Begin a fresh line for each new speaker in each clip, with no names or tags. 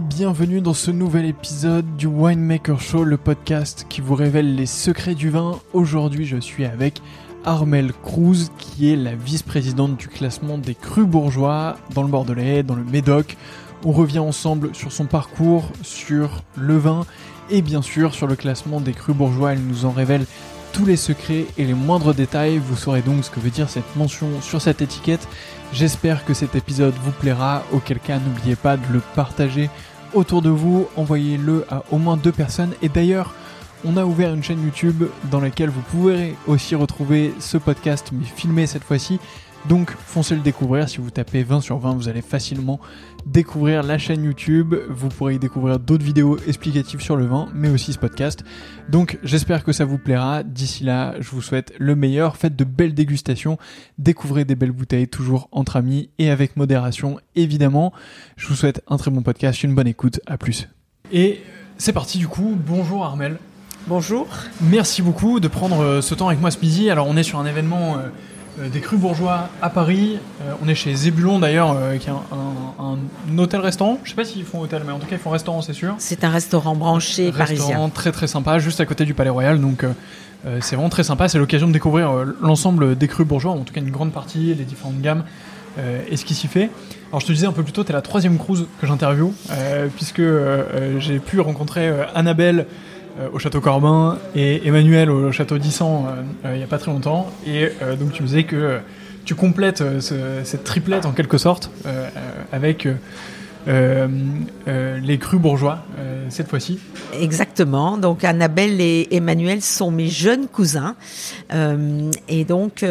bienvenue dans ce nouvel épisode du Winemaker Show, le podcast qui vous révèle les secrets du vin. Aujourd'hui, je suis avec Armel Cruz, qui est la vice-présidente du classement des crus bourgeois dans le Bordelais, dans le Médoc. On revient ensemble sur son parcours, sur le vin et bien sûr sur le classement des crus bourgeois. Elle nous en révèle tous les secrets et les moindres détails. Vous saurez donc ce que veut dire cette mention sur cette étiquette. J'espère que cet épisode vous plaira, auquel cas n'oubliez pas de le partager autour de vous, envoyez-le à au moins deux personnes. Et d'ailleurs, on a ouvert une chaîne YouTube dans laquelle vous pourrez aussi retrouver ce podcast, mais filmé cette fois-ci. Donc foncez le découvrir, si vous tapez 20 sur 20, vous allez facilement découvrir la chaîne YouTube, vous pourrez y découvrir d'autres vidéos explicatives sur le vin, mais aussi ce podcast. Donc j'espère que ça vous plaira, d'ici là je vous souhaite le meilleur, faites de belles dégustations, découvrez des belles bouteilles toujours entre amis et avec modération évidemment. Je vous souhaite un très bon podcast, une bonne écoute, à plus. Et c'est parti du coup, bonjour Armel.
Bonjour.
Merci beaucoup de prendre euh, ce temps avec moi ce midi. Alors on est sur un événement... Euh, euh, des crus bourgeois à Paris. Euh, on est chez Zébulon d'ailleurs, euh, qui est un, hôtel-restaurant. Je sais pas s'ils font hôtel, mais en tout cas ils font restaurant, c'est sûr.
C'est un restaurant branché
restaurant
parisien.
très très sympa, juste à côté du Palais Royal. Donc c'est vraiment très sympa. C'est l'occasion de découvrir l'ensemble des crus bourgeois, en tout cas une grande partie, les différentes gammes. et ce qui s'y fait. Alors je te disais un peu plus tôt, tu es la troisième cruise que j'interviewe, puisque j'ai pu rencontrer Annabelle euh, au château Corbin et Emmanuel au château d'Issan euh, euh, il n'y a pas très longtemps. Et donc tu me disais que tu complètes cette triplette en quelque sorte avec les crus bourgeois cette fois-ci.
Exactement. Donc Annabelle et Emmanuel sont mes jeunes cousins. et donc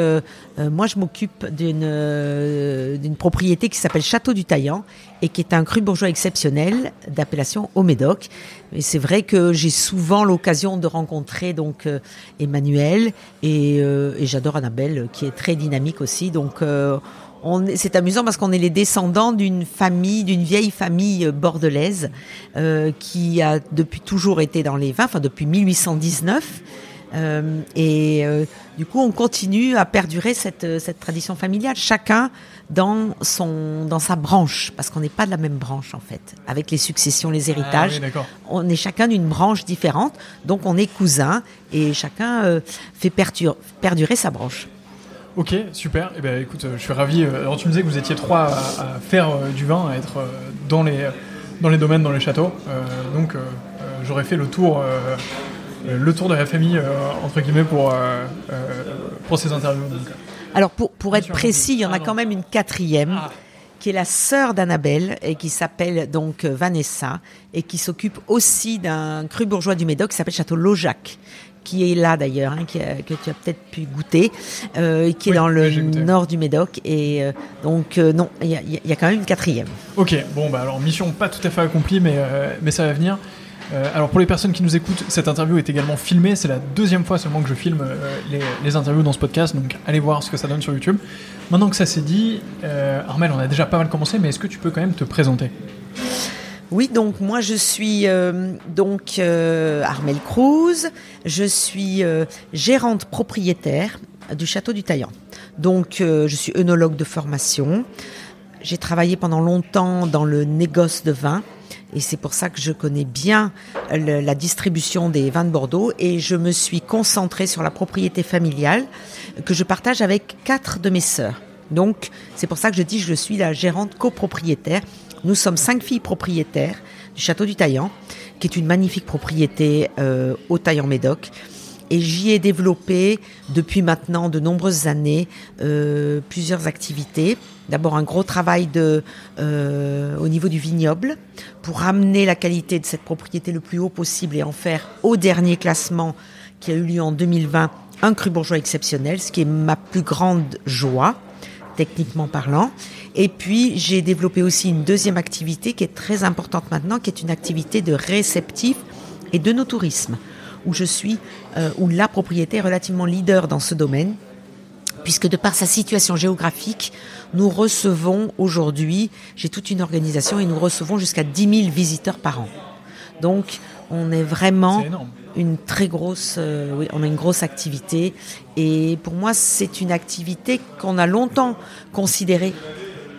moi je m'occupe d'une d'une propriété qui s'appelle Château du Taillant et qui est un cru bourgeois exceptionnel d'appellation au Médoc. Et c'est vrai que j'ai souvent l'occasion de rencontrer donc euh, Emmanuel et, euh, et j'adore Annabelle qui est très dynamique aussi. Donc euh, c'est amusant parce qu'on est les descendants d'une famille, d'une vieille famille bordelaise euh, qui a depuis toujours été dans les vins, enfin depuis 1819. Euh, et euh, du coup, on continue à perdurer cette, cette tradition familiale, chacun dans son dans sa branche, parce qu'on n'est pas de la même branche en fait. Avec les successions, les héritages,
Ah oui,
on est chacun d'une branche différente, donc on est cousins et chacun euh, fait perdur- perdurer sa branche.
Ok, super. Eh ben, écoute, euh, je suis ravi. euh, Alors, tu me disais que vous étiez trois à, à faire euh, du vin, à être euh, dans les dans les domaines, dans les châteaux. Euh, donc, j'aurais fait le tour, le tour de la famille entre guillemets pour pour ces interviews. Donc,
Alors pour, pour être précis, il y en a quand même une quatrième.
Ah.
qui est la sœur d'Annabelle et qui s'appelle donc Vanessa et qui s'occupe aussi d'un cru bourgeois du Médoc qui s'appelle Château Lojac qui est là d'ailleurs, hein, que tu as peut-être pu goûter, euh, qui
Oui,
est dans le nord du Médoc. Et euh, donc, euh, non, il y y a quand même une quatrième.
Ok, bon bah alors mission pas tout à fait accomplie, mais, mais ça va venir. Alors pour les personnes qui nous écoutent, cette interview est également filmée. C'est la deuxième fois seulement que je filme les, les interviews dans ce podcast, donc allez voir ce que ça donne sur YouTube. Maintenant que ça c'est dit, Armel, on a déjà pas mal commencé, mais est-ce que tu peux quand même te présenter?
Oui, donc moi je suis euh, donc euh, Armel Cruz, je suis euh, gérante propriétaire du château du Taillant. Donc euh, je suis œnologue de formation. J'ai travaillé pendant longtemps dans le négoce de vin et c'est pour ça que je connais bien la distribution des vins de Bordeaux et je me suis concentrée sur la propriété familiale que je partage avec quatre de mes sœurs. Donc c'est pour ça que je dis que je suis la gérante copropriétaire. Nous sommes cinq filles propriétaires du château du Taillant, qui est une magnifique propriété euh, au Taillant-Médoc. Et j'y ai développé depuis maintenant de nombreuses années euh, plusieurs activités. D'abord un gros travail euh, au niveau du vignoble pour amener la qualité de cette propriété le plus haut possible et en faire au dernier classement qui a eu lieu en 2020 un cru bourgeois exceptionnel, ce qui est ma plus grande joie techniquement parlant. Et puis, j'ai développé aussi une deuxième activité qui est très importante maintenant, qui est une activité de réceptif et de no-tourisme, où je suis, euh, où la propriété est relativement leader dans ce domaine, puisque de par sa situation géographique, nous recevons aujourd'hui, j'ai toute une organisation et nous recevons jusqu'à 10 000 visiteurs par an. Donc, on est vraiment une très grosse, euh, oui, on a une grosse activité. Et pour moi, c'est une activité qu'on a longtemps considérée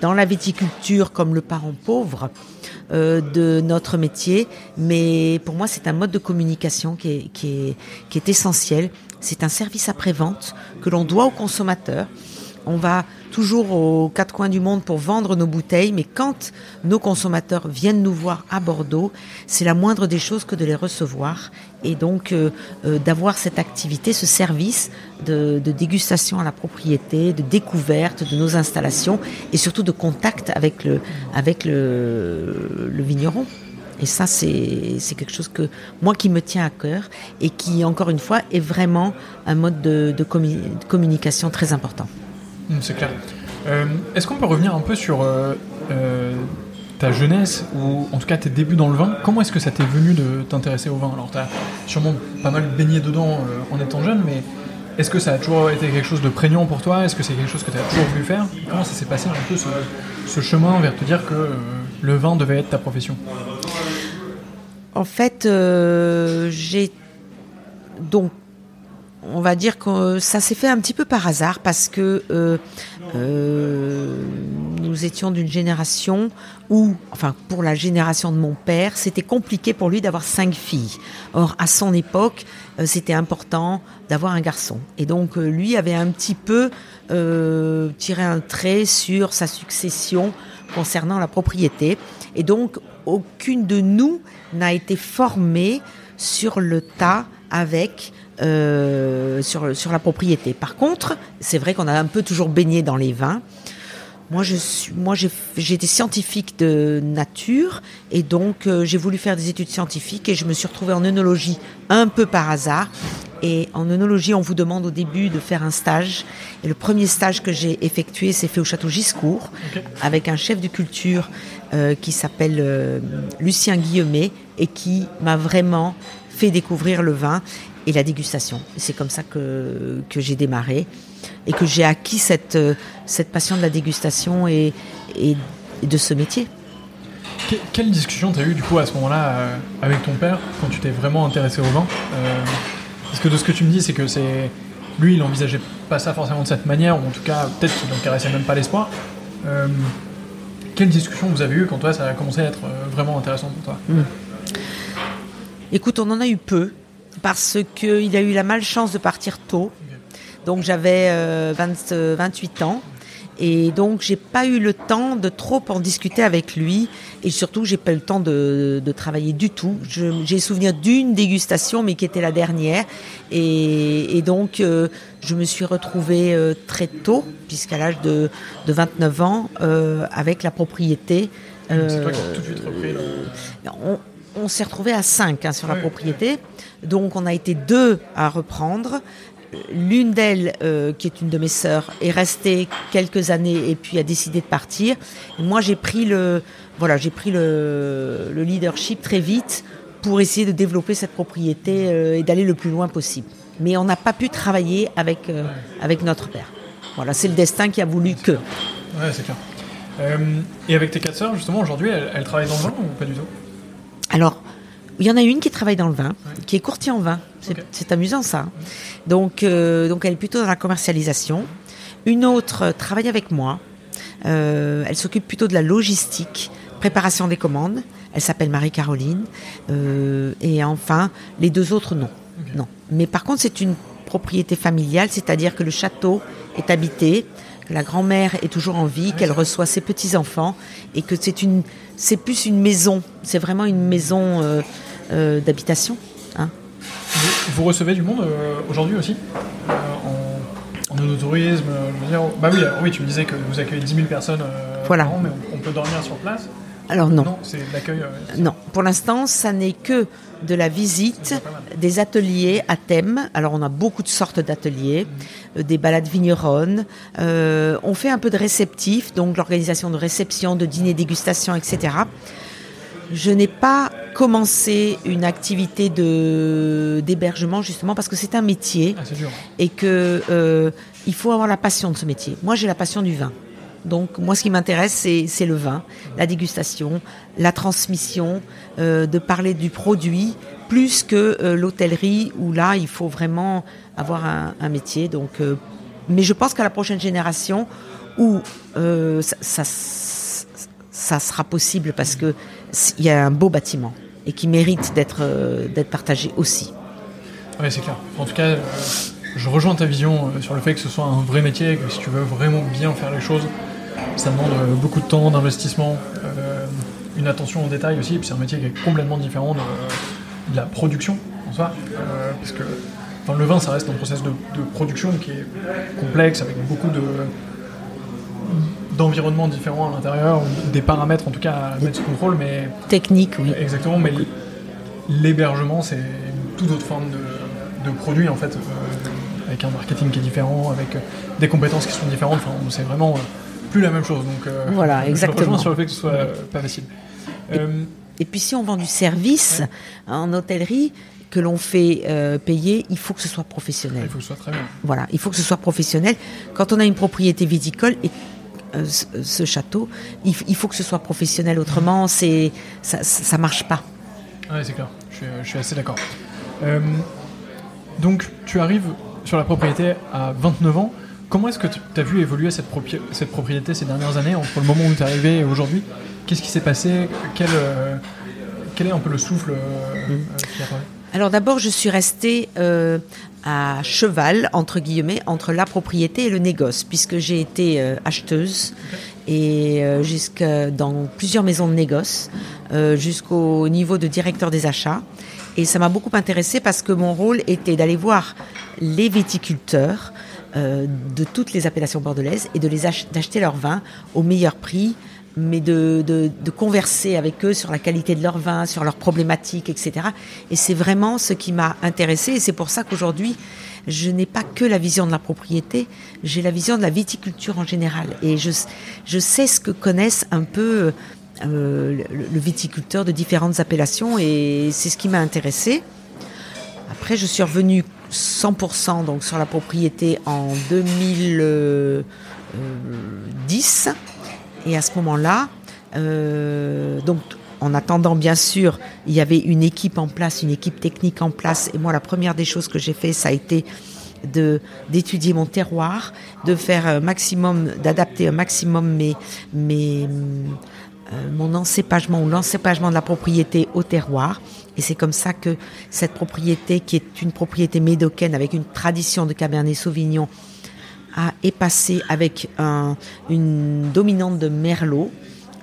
dans la viticulture comme le parent pauvre euh, de notre métier, mais pour moi c'est un mode de communication qui est, qui est, qui est essentiel. C'est un service après-vente que l'on doit aux consommateurs. On va toujours aux quatre coins du monde pour vendre nos bouteilles, mais quand nos consommateurs viennent nous voir à Bordeaux, c'est la moindre des choses que de les recevoir et donc euh, euh, d'avoir cette activité, ce service de, dégustation à la propriété, de découverte de nos installations et surtout de contact avec le, vigneron. Et ça, c'est quelque chose que moi qui me tient à cœur et qui, encore une fois, est vraiment un mode de communication très important.
Mmh, c'est clair. Euh, Est-ce qu'on peut revenir un peu sur euh, euh, ta jeunesse ou en tout cas tes débuts dans le vin? Comment est-ce que ça t'est venu de t'intéresser au vin? Alors, tu as sûrement pas mal baigné dedans en étant jeune, mais est-ce que ça a toujours été quelque chose de prégnant pour toi? Est-ce que c'est quelque chose que tu as toujours voulu faire? Comment ça s'est passé un peu ce, ce, chemin vers te dire que le vin devait être ta profession?
En fait, j'ai donc on va dire que ça s'est fait un petit peu par hasard parce que euh, euh, nous étions d'une génération où, enfin pour la génération de mon père, c'était compliqué pour lui d'avoir cinq filles. Or, à son époque, euh, c'était important d'avoir un garçon. Et donc, euh, lui avait un petit peu euh, tiré un trait sur sa succession concernant la propriété. Et donc, aucune de nous n'a été formée sur le tas avec euh, sur, sur la propriété. Par contre, c'est vrai qu'on a un peu toujours baigné dans les vins. Moi, je suis, moi, j'ai été scientifique de nature et donc euh, j'ai voulu faire des études scientifiques et je me suis retrouvée en œnologie un peu par hasard. Et en œnologie, on vous demande au début de faire un stage. Et le premier stage que j'ai effectué, c'est fait au château Giscourt okay. avec un chef de culture euh, qui s'appelle euh, Lucien Guillemet et qui m'a vraiment fait découvrir le vin et la dégustation. C'est comme ça que, que j'ai démarré et que j'ai acquis cette, cette passion de la dégustation et, et, et de ce métier.
Que, quelle discussion tu as eu du coup à ce moment-là euh, avec ton père quand tu t'es vraiment intéressé au vin euh, Parce que de ce que tu me dis, c'est que c'est lui, il envisageait pas ça forcément de cette manière, ou en tout cas, peut-être qu'il n'en caressait même pas l'espoir. Euh, quelle discussion vous avez eue quand toi, ça a commencé à être vraiment intéressant pour toi?
Mmh. Écoute, on en a eu peu parce qu'il a eu la malchance de partir tôt. Donc j'avais euh, 20, 28 ans. Et donc j'ai pas eu le temps de trop en discuter avec lui et surtout j'ai pas eu le temps de, de travailler du tout. J'ai souvenir d'une dégustation mais qui était la dernière et, et donc euh, je me suis retrouvée euh, très tôt puisqu'à l'âge de, de 29 ans euh, avec la propriété.
C'est toi qui as tout de suite repris
on, on s'est retrouvé à 5 hein, sur la propriété. Donc on a été deux à reprendre. L'une d'elles, euh, qui est une de mes sœurs, est restée quelques années et puis a décidé de partir. Et moi, j'ai pris le, voilà, j'ai pris le, le, leadership très vite pour essayer de développer cette propriété euh, et d'aller le plus loin possible. Mais on n'a pas pu travailler avec euh, avec notre père. Voilà, c'est le destin qui a voulu que.
Ouais, c'est clair. et avec tes quatre sœurs, justement, aujourd'hui, elles, elles travaillent dans le vin ou pas du tout?
Alors, il y en a une qui travaille dans le vin, ouais. qui est courtier en vin. C'est okay. amusant ça. Donc, euh, donc, elle est plutôt dans la commercialisation. Une autre travaille avec moi. Euh, elle s'occupe plutôt de la logistique, préparation des commandes. Elle s'appelle Marie-Caroline. Euh, et enfin, les deux autres, non. Okay. non. Mais par contre, c'est une propriété familiale, c'est-à-dire que le château est habité, la grand-mère est toujours en vie, qu'elle reçoit ses petits-enfants et que c'est une c'est plus une maison, c'est vraiment une maison euh, euh, d'habitation. Hein.
Vous, vous, recevez du monde euh, aujourd'hui aussi en, en tourisme je veux dire, Bah oui, oui, tu me disais que vous accueillez 10 000 personnes
voilà.
par an, mais on, on, peut dormir sur place
Alors non.
Non, c'est l'accueil
Non, pour l'instant, ça n'est que de la visite, des ateliers à thème. Alors on a beaucoup de sortes d'ateliers, mmh. des balades vigneronnes. Euh, on fait un peu de réceptif, donc l'organisation de réception, de dîner, dégustation, etc. Je n'ai pas commencé une activité de d'hébergement justement parce que c'est un métier
ah,
et que euh, il faut avoir la passion de ce métier. Moi, j'ai la passion du vin. Donc moi, ce qui m'intéresse, c'est le vin, la dégustation, la transmission, euh, de parler du produit, plus que euh, l'hôtellerie, où là, il faut vraiment avoir un, métier. Donc, euh, mais je pense qu'à la prochaine génération, où ça, ça, sera possible parce que il y a un beau bâtiment et qui mérite d'être partagé aussi.
Oui, c'est clair. En tout cas, je rejoins ta vision sur le fait que ce soit un vrai métier, que si tu veux vraiment bien faire les choses, ça demande beaucoup de temps, d'investissement, une attention au détail aussi, et puis c'est un métier qui est complètement différent de, la production en soi, parce que le vin, ça reste un process de, production qui est complexe, avec beaucoup de d'environnements différents à l'intérieur, des paramètres en tout cas à mettre sous contrôle, mais...
Technique, oui.
Exactement, mais l'hébergement, c'est une toute autre forme de, produit, en fait, euh, avec un marketing qui est différent, avec des compétences qui sont différentes, enfin, c'est vraiment plus la même chose. Donc,
euh, voilà, exactement.
Je sur le fait que ce soit pas facile.
Et, puis si on vend du service en hôtellerie, que l'on fait euh, payer, il faut que ce soit professionnel.
Il faut que ce soit très bien.
Voilà, il faut que ce soit professionnel. Quand on a une propriété viticole et euh, ce, château, il, faut que ce soit professionnel. Autrement, c'est ça, ça marche pas.
Oui, c'est clair. Je suis, assez d'accord. Euh, donc, tu arrives sur la propriété à 29 ans. Comment est-ce que tu as vu évoluer cette, cette, propriété ces dernières années, entre le moment où tu es arrivé et aujourd'hui? Qu'est-ce qui s'est passé? Quel, quel, est un peu le souffle mmh. qui apparaît
alors d'abord, je suis restée euh, à cheval, entre guillemets, entre la propriété et le négoce, puisque j'ai été euh, acheteuse et euh, jusque dans plusieurs maisons de négoce, jusqu'au niveau de directeur des achats. Et ça m'a beaucoup intéressée parce que mon rôle était d'aller voir les viticulteurs de toutes les appellations bordelaises et de les d'acheter leur vin au meilleur prix mais de, de, converser avec eux sur la qualité de leur vin, sur leurs problématiques, etc. Et c'est vraiment ce qui m'a intéressé et c'est pour ça qu'aujourd'hui, je n'ai pas que la vision de la propriété, j'ai la vision de la viticulture en général. Et je, je sais ce que connaissent un peu euh, le, viticulteur de différentes appellations et c'est ce qui m'a intéressé. Après, je suis revenue 100% donc sur la propriété en 2010 et à ce moment-là, euh, donc en attendant, bien sûr, il y avait une équipe en place, une équipe technique en place. Et moi, la première des choses que j'ai fait, ça a été de d'étudier mon terroir, de faire un maximum, d'adapter un maximum mes, mes euh, mon encépagement ou l'encépagement de la propriété au terroir. Et c'est comme ça que cette propriété, qui est une propriété médocaine avec une tradition de Cabernet Sauvignon, a passé avec une dominante de merlot.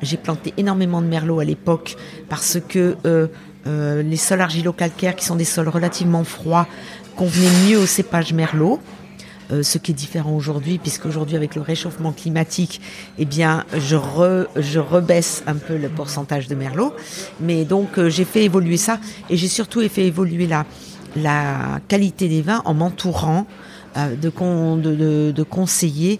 J'ai planté énormément de merlot à l'époque parce que euh, euh, les sols argilo-calcaires, qui sont des sols relativement froids, convenaient mieux au cépage merlot. Euh, ce qui est différent aujourd'hui, puisque aujourd'hui avec le réchauffement climatique, eh bien, je, je rebaisse un peu le pourcentage de merlot. Mais donc, j'ai fait évoluer ça et j'ai surtout fait évoluer la, la qualité des vins en m'entourant euh, de, de, conseiller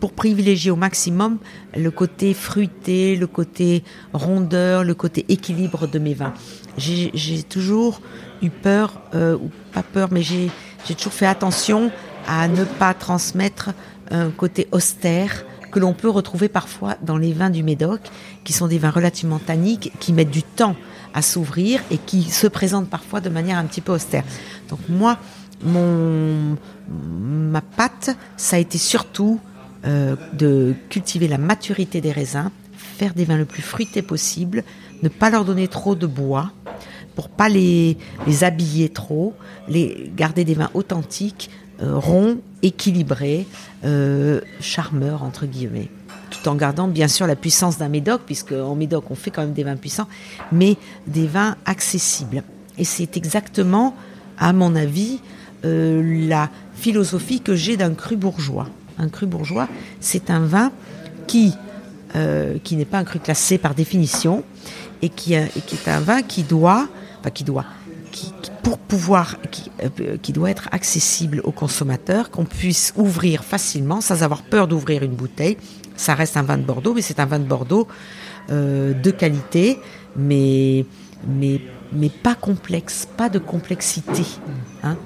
pour privilégier au maximum le côté fruité, le côté rondeur, le côté équilibre de mes vins. J'ai toujours eu peur, euh, ou pas peur, mais j'ai toujours fait attention à ne pas transmettre un côté austère que l'on peut retrouver parfois dans les vins du Médoc, qui sont des vins relativement tanniques, qui mettent du temps à s'ouvrir et qui se présentent parfois de manière un petit peu austère. Donc moi, mon, ma patte, ça a été surtout euh, de cultiver la maturité des raisins, faire des vins le plus fruités possible, ne pas leur donner trop de bois pour pas les, les habiller trop, les garder des vins authentiques, euh, ronds, équilibrés, euh, charmeurs entre guillemets tout en gardant bien sûr la puissance d'un médoc, puisque en médoc on fait quand même des vins puissants, mais des vins accessibles. Et c'est exactement, à mon avis, euh, la philosophie que j'ai d'un cru bourgeois. Un cru bourgeois, c'est un vin qui, n'est pas un cru classé par définition et qui, qui est un vin qui doit, enfin qui doit, qui, pour pouvoir, qui, euh, qui, doit être accessible aux consommateurs, qu'on puisse ouvrir facilement sans avoir peur d'ouvrir une bouteille. Ça reste un vin de Bordeaux, mais c'est un vin de Bordeaux de qualité, mais pas complexe, pas de complexité. Hein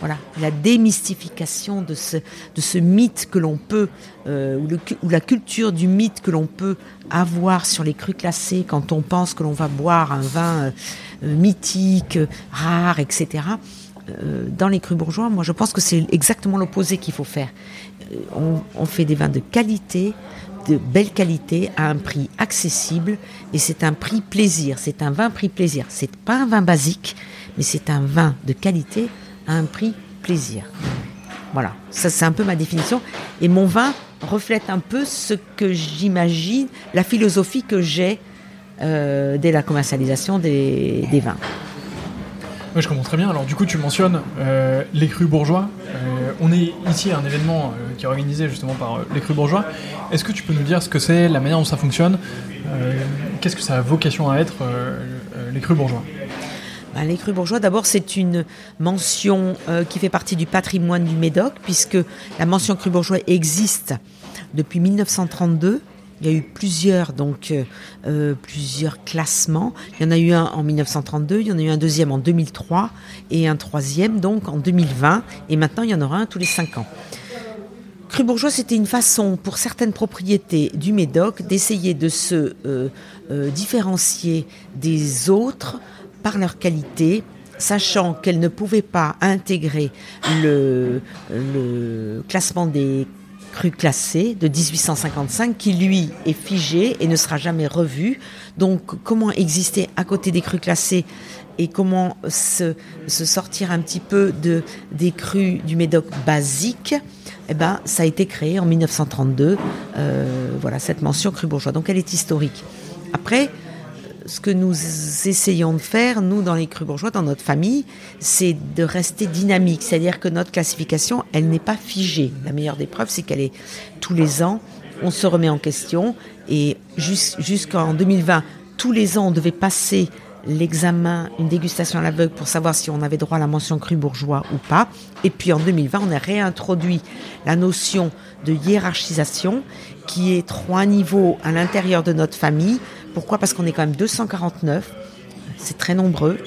voilà, la démystification de ce, de ce mythe que l'on peut, euh, ou, la culture du mythe que l'on peut avoir sur les crus classés quand on pense que l'on va boire un vin euh, mythique, rare, etc. dans les crus bourgeois, moi je pense que c'est exactement l'opposé qu'il faut faire. On, on, fait des vins de qualité, de belle qualité, à un prix accessible, et c'est un prix plaisir. C'est un vin prix plaisir. C'est pas un vin basique, mais c'est un vin de qualité un prix plaisir. Voilà, ça c'est un peu ma définition. Et mon vin reflète un peu ce que j'imagine, la philosophie que j'ai euh, dès la commercialisation des, vins.
Oui, je comprends très bien. Alors du coup, tu mentionnes euh, les crus bourgeois. Euh, on est ici à un événement qui est organisé justement par les crus bourgeois. Est-ce que tu peux nous dire ce que c'est, la manière dont ça fonctionne Qu'est-ce que ça a vocation à être les crus bourgeois?
Les crus bourgeois, d'abord, c'est une mention qui fait partie du patrimoine du Médoc, puisque la mention crus bourgeois existe depuis 1932 il y a eu plusieurs donc euh, euh, plusieurs classements. Il y en a eu un en 1932, il y en a eu un deuxième en 2003 et un troisième donc en 2020 et maintenant il y en aura un tous les cinq ans. Cru bourgeois, c'était une façon pour certaines propriétés du Médoc d'essayer de se euh, différencier des autres par leur qualité, sachant qu'elles ne pouvaient pas intégrer le, classement des cru classé de 1855 qui lui est figé et ne sera jamais revu. Donc comment exister à côté des crus classés et comment se, sortir un petit peu de, des crus du Médoc basique? Eh ben, ça a été créé en 1932, euh, voilà, cette mention cru bourgeois. Donc elle est historique. Après, ce que nous essayons de faire, nous, dans les crus bourgeois, dans notre famille, c'est de rester dynamique. C'est-à-dire que notre classification, elle n'est pas figée. La meilleure des preuves, c'est qu'elle est tous les ans, on se remet en question. Et jusqu'en 2020, tous les ans, on devait passer l'examen, une dégustation à l'aveugle pour savoir si on avait droit à la mention cru bourgeois ou pas. Et puis en 2020, on a réintroduit la notion de hiérarchisation qui est trois niveaux à l'intérieur de notre famille pourquoi? Parce qu'on est quand même 249, c'est très nombreux,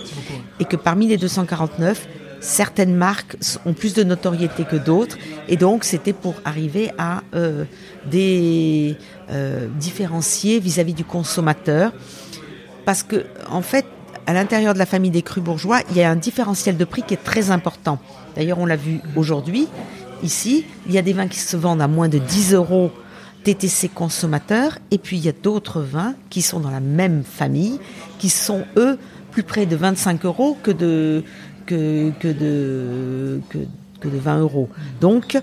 et que parmi les 249, certaines marques ont plus de notoriété que d'autres, et donc c'était pour arriver à euh, des euh, différencier vis-à-vis du consommateur, parce que en fait, à l'intérieur de la famille des crus bourgeois, il y a un différentiel de prix qui est très important. D'ailleurs, on l'a vu aujourd'hui. Ici, il y a des vins qui se vendent à moins de 10 euros TTC consommateurs, et puis il y a d'autres vins qui sont dans la même famille, qui sont eux plus près de 25 euros que de, que, de, que, de 20 euros. Donc,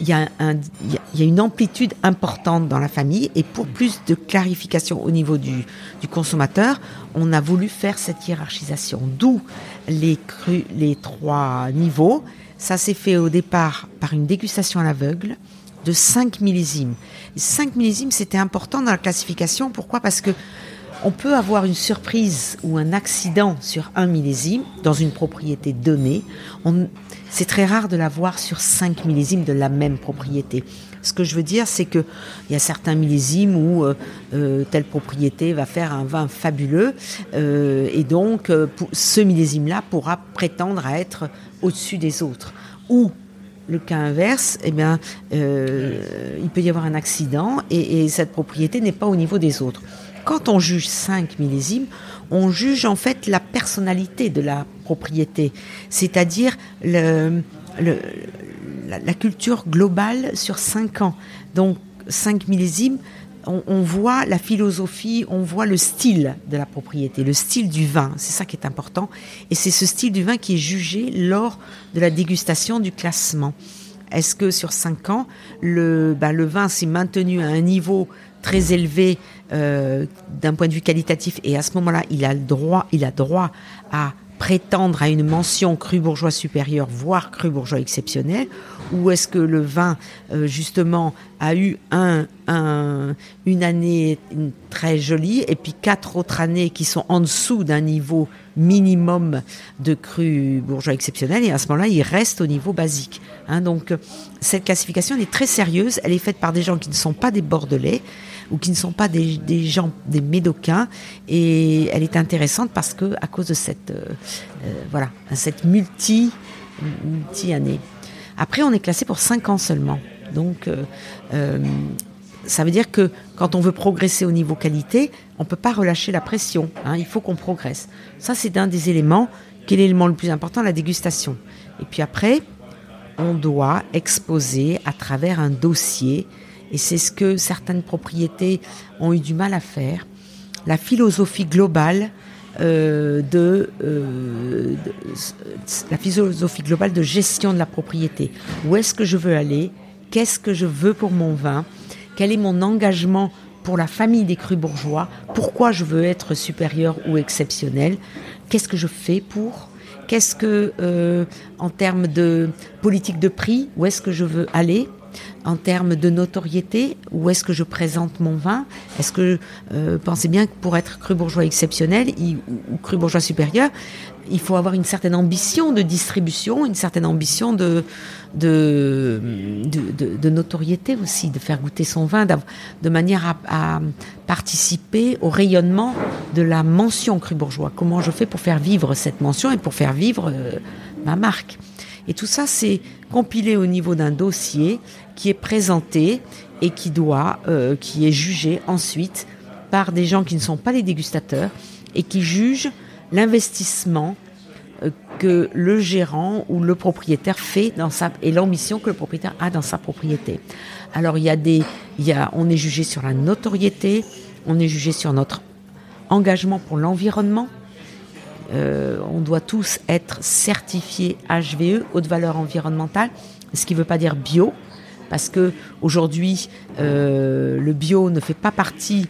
il y, a un, il y a une amplitude importante dans la famille et pour plus de clarification au niveau du, du consommateur, on a voulu faire cette hiérarchisation. D'où les, les trois niveaux. Ça s'est fait au départ par une dégustation à l'aveugle de 5 millésimes. 5 millésimes, c'était important dans la classification. Pourquoi? Parce que on peut avoir une surprise ou un accident sur un millésime dans une propriété donnée. C'est très rare de l'avoir sur 5 millésimes de la même propriété. Ce que je veux dire, c'est qu'il y a certains millésimes où euh, euh, telle propriété va faire un vin fabuleux euh, et donc ce millésime-là pourra prétendre à être au-dessus des autres. Ou le cas inverse, eh bien, euh, il peut y avoir un accident et, cette propriété n'est pas au niveau des autres. Quand on juge 5 millésimes, on juge en fait la personnalité de la propriété, c'est-à-dire la, la, culture globale sur 5 ans. Donc 5 millésimes, on, voit la philosophie, on voit le style de la propriété, le style du vin. C'est ça qui est important. Et c'est ce style du vin qui est jugé lors de la dégustation du classement. Est-ce que sur cinq ans, le, bah, le vin s'est maintenu à un niveau très élevé euh, d'un point de vue qualitatif et à ce moment-là, il a le droit, il a droit à prétendre à une mention cru bourgeois supérieur, voire cru bourgeois exceptionnel, ou est-ce que le vin, euh, justement, a eu un, une année très jolie et puis quatre autres années qui sont en dessous d'un niveau minimum de cru bourgeois exceptionnel, et à ce moment-là, il reste au niveau basique. Hein. donc, cette classification, elle est très sérieuse, elle est faite par des gens qui ne sont pas des Bordelais, ou qui ne sont pas des, gens, des médocains. Et elle est intéressante parce que, à cause de cette, euh, euh, voilà, cette multi, multi année. Après, on est classé pour 5 ans seulement. Donc, euh, ça veut dire que quand on veut progresser au niveau qualité, on ne peut pas relâcher la pression. Hein, il faut qu'on progresse. Ça, c'est un des éléments Quel est l'élément le plus important? La dégustation. Et puis après, on doit exposer à travers un dossier, et c'est ce que certaines propriétés ont eu du mal à faire, la philosophie globale euh, de, euh, de, la philosophie globale de gestion de la propriété. Où est-ce que je veux aller? Qu'est-ce que je veux pour mon vin? Quel est mon engagement pour la famille des crus bourgeois? Pourquoi je veux être supérieur ou exceptionnel? Qu'est-ce que je fais pour? Qu'est-ce que, euh, en termes de politique de prix, où est-ce que je veux aller? En termes de notoriété, où est-ce que je présente mon vin? Est-ce que, euh, pensez bien que pour être cru bourgeois exceptionnel ou cru bourgeois supérieur, il faut avoir une certaine ambition de distribution, une certaine ambition de, de, de, notoriété aussi, de faire goûter son vin, de manière à, à, participer au rayonnement de la mention cru bourgeois. Comment je fais pour faire vivre cette mention et pour faire vivre euh, ma marque? Et tout ça, c'est compilé au niveau d'un dossier qui est présenté et qui doit, euh, qui est jugé ensuite par des gens qui ne sont pas des dégustateurs et qui jugent l'investissement euh, que le gérant ou le propriétaire fait dans sa et l'ambition que le propriétaire a dans sa propriété. Alors il y a des, il y a, on est jugé sur la notoriété, on est jugé sur notre engagement pour l'environnement, euh, on doit tous être certifiés HVE, haute valeur environnementale, ce qui ne veut pas dire bio, parce que aujourd'hui euh, le bio ne fait pas partie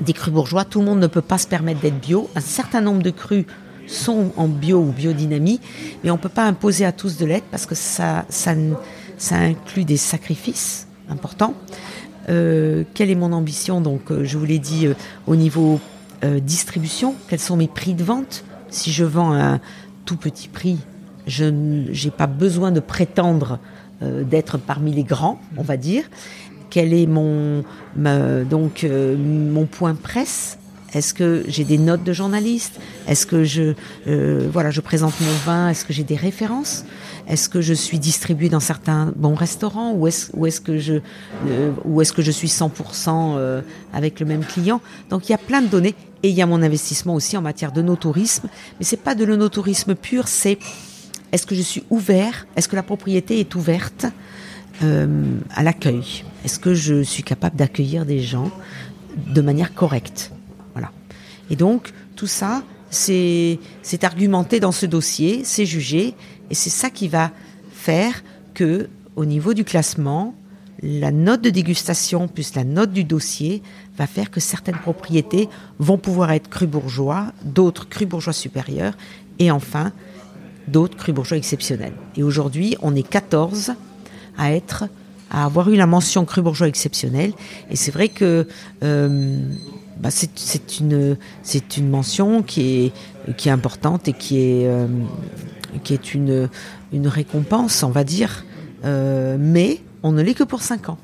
des crus bourgeois. Tout le monde ne peut pas se permettre d'être bio. Un certain nombre de crus sont en bio ou biodynamie, mais on ne peut pas imposer à tous de l'être parce que ça, ça, inclut des sacrifices importants. Euh, quelle est mon ambition? Donc, euh, je vous l'ai dit, au niveau distribution, quels sont mes prix de vente? Si je vends à un tout petit prix, je n'ai pas besoin de prétendre euh, d'être parmi les grands, on va dire. Quel est mon donc euh, mon point presse? Est-ce que j'ai des notes de journalistes Est-ce que je euh, voilà je présente mon vin? Est-ce que j'ai des références? Est-ce que je suis distribué dans certains bons restaurants? Ou est-ce est-ce que je est-ce que je suis 100% euh, avec le même client? Donc il y a plein de données et il y a mon investissement aussi en matière de no-tourisme, mais c'est pas de no-tourisme pur, c'est est-ce que je suis ouvert? Est-ce que la propriété est ouverte euh, à l'accueil? Est-ce que je suis capable d'accueillir des gens de manière correcte? Voilà. Et donc tout ça, c'est argumenté dans ce dossier, c'est jugé, et c'est ça qui va faire que, au niveau du classement, la note de dégustation plus la note du dossier va faire que certaines propriétés vont pouvoir être cru bourgeois, d'autres cru bourgeois supérieurs, et enfin d'autres cru bourgeois exceptionnels. Et aujourd'hui, on est 14 à être à avoir eu la mention cru bourgeois exceptionnel. Et c'est vrai que euh, bah c'est une mention qui est importante et qui est euh, une récompense, on va dire. Euh, mais on ne l'est que pour 5 ans.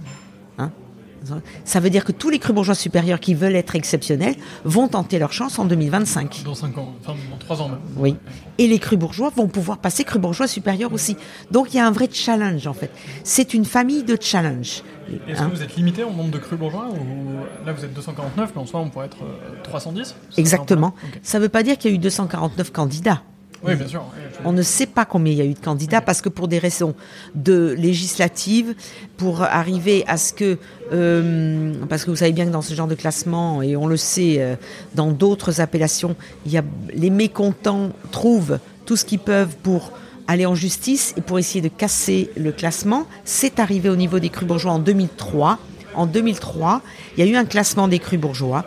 Ça veut dire que tous les crus bourgeois supérieurs qui veulent être exceptionnels vont tenter leur chance en 2025.
Dans 5 ans, enfin dans 3 ans même.
Oui. Et les crus bourgeois vont pouvoir passer crus bourgeois supérieurs aussi. Donc il y a un vrai challenge en fait. C'est une famille de challenge.
Est-ce hein que vous êtes limité en nombre de crus bourgeois ou Là vous êtes 249, mais en soi on pourrait être 310
Exactement. Okay. Ça ne veut pas dire qu'il y a eu 249 candidats.
Oui, bien sûr.
On ne sait pas combien il y a eu de candidats parce que pour des raisons de législatives, pour arriver à ce que, euh, parce que vous savez bien que dans ce genre de classement, et on le sait euh, dans d'autres appellations, les mécontents trouvent tout ce qu'ils peuvent pour aller en justice et pour essayer de casser le classement. C'est arrivé au niveau des crus bourgeois en 2003. En 2003, il y a eu un classement des crus bourgeois.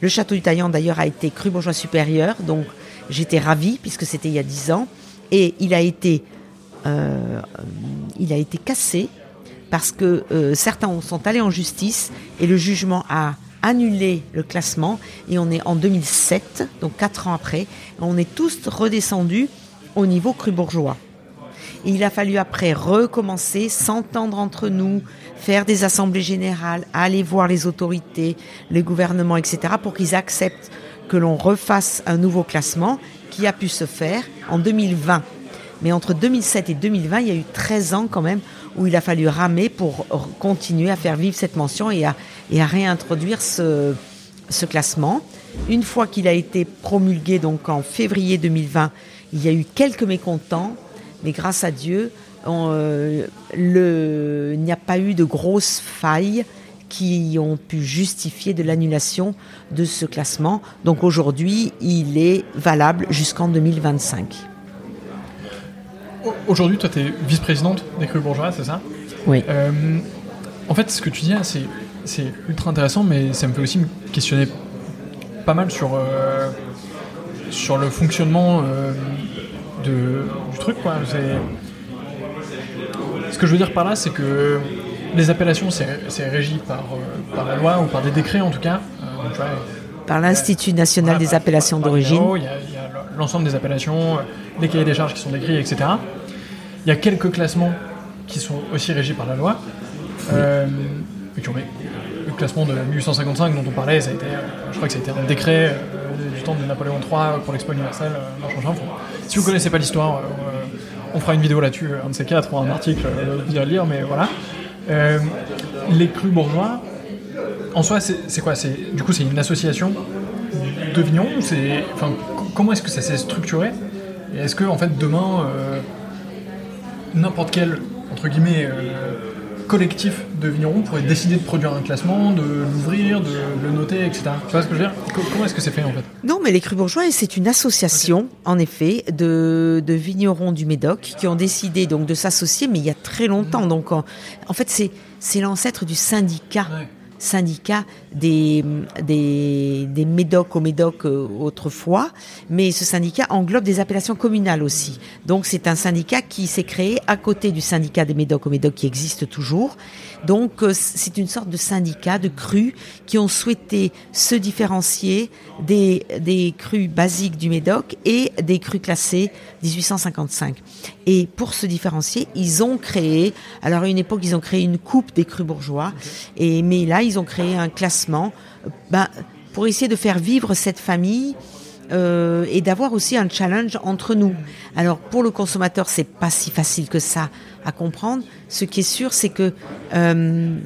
Le château du Taillan d'ailleurs a été cru bourgeois supérieur, donc J'étais ravie puisque c'était il y a dix ans et il a été, euh, été cassé parce que euh, certains sont allés en justice et le jugement a annulé le classement et on est en 2007, donc quatre ans après, on est tous redescendus au niveau cru bourgeois. Et il a fallu après recommencer, s'entendre entre nous, faire des assemblées générales, aller voir les autorités, les gouvernements, etc., pour qu'ils acceptent que l'on refasse un nouveau classement qui a pu se faire en 2020. Mais entre 2007 et 2020, il y a eu 13 ans quand même où il a fallu ramer pour continuer à faire vivre cette mention et à, réintroduire ce, classement. Une fois qu'il a été promulgué, donc en février 2020, Il y a eu quelques mécontents, mais grâce à Dieu, euh, il n'y a pas eu de grosses failles qui ont pu justifier de l'annulation de ce classement. Donc aujourd'hui, il est valable jusqu'en 2025.
Aujourd'hui, toi, tu es vice-présidente des Crus Bourgeois, c'est ça?
Oui.
Euh, en fait, ce que tu dis, c'est ultra intéressant, mais ça me fait aussi me questionner pas mal sur, euh, sur le fonctionnement euh, de, du truc. Quoi. Ce que je veux dire par là, c'est que les appellations, c'est régi par, par la loi ou par des décrets en tout cas.
par l'Institut national des appellations d'origine.
Il y a, l'ensemble des appellations, les cahiers des charges qui sont décrits, etc. Il y a quelques classements qui sont aussi régis par la loi. Euh, le classement de 1855 dont on parlait, ça a été, euh, je crois que ça a été un décret euh, du temps de Napoléon III pour l'expo universelle. si vous ne connaissez pas l'histoire, on fera une vidéo là-dessus, un de ces quatre, ou un article, vous irez lire, mais voilà. Les crus bourgeois, en soi, c'est quoi? Du coup, c'est une association de vignerons enfin, Comment est-ce que ça s'est structuré? Et est-ce que, en fait, demain, n'importe quel, entre guillemets, collectif de vignerons pourrait décider de produire un classement, de l'ouvrir, de le noter, etc. Tu vois ce que je veux dire Comment est-ce que c'est fait en fait
Non, mais les Crus Bourgeois, c'est une association, en effet, de, de, vignerons du Médoc qui ont décidé donc de s'associer, mais il y a très longtemps. Mmh. Donc en, fait, c'est l'ancêtre du syndicat syndicat des, des, des médocs au médoc euh, autrefois, mais ce syndicat englobe des appellations communales aussi. Donc c'est un syndicat qui s'est créé à côté du syndicat des médocs au médoc qui existe toujours. Donc euh, c'est une sorte de syndicat de crus qui ont souhaité se différencier des, des crus basiques du médoc et des crus classés 1855. Et pour se différencier, ils ont créé, alors à une époque ils ont créé une coupe des crus bourgeois, et mais là ils ont créé un classement ben, pour essayer de faire vivre cette famille euh, et d'avoir aussi un challenge entre nous. Alors pour le consommateur, c'est pas si facile que ça à comprendre. Ce qui est sûr, c'est que euh,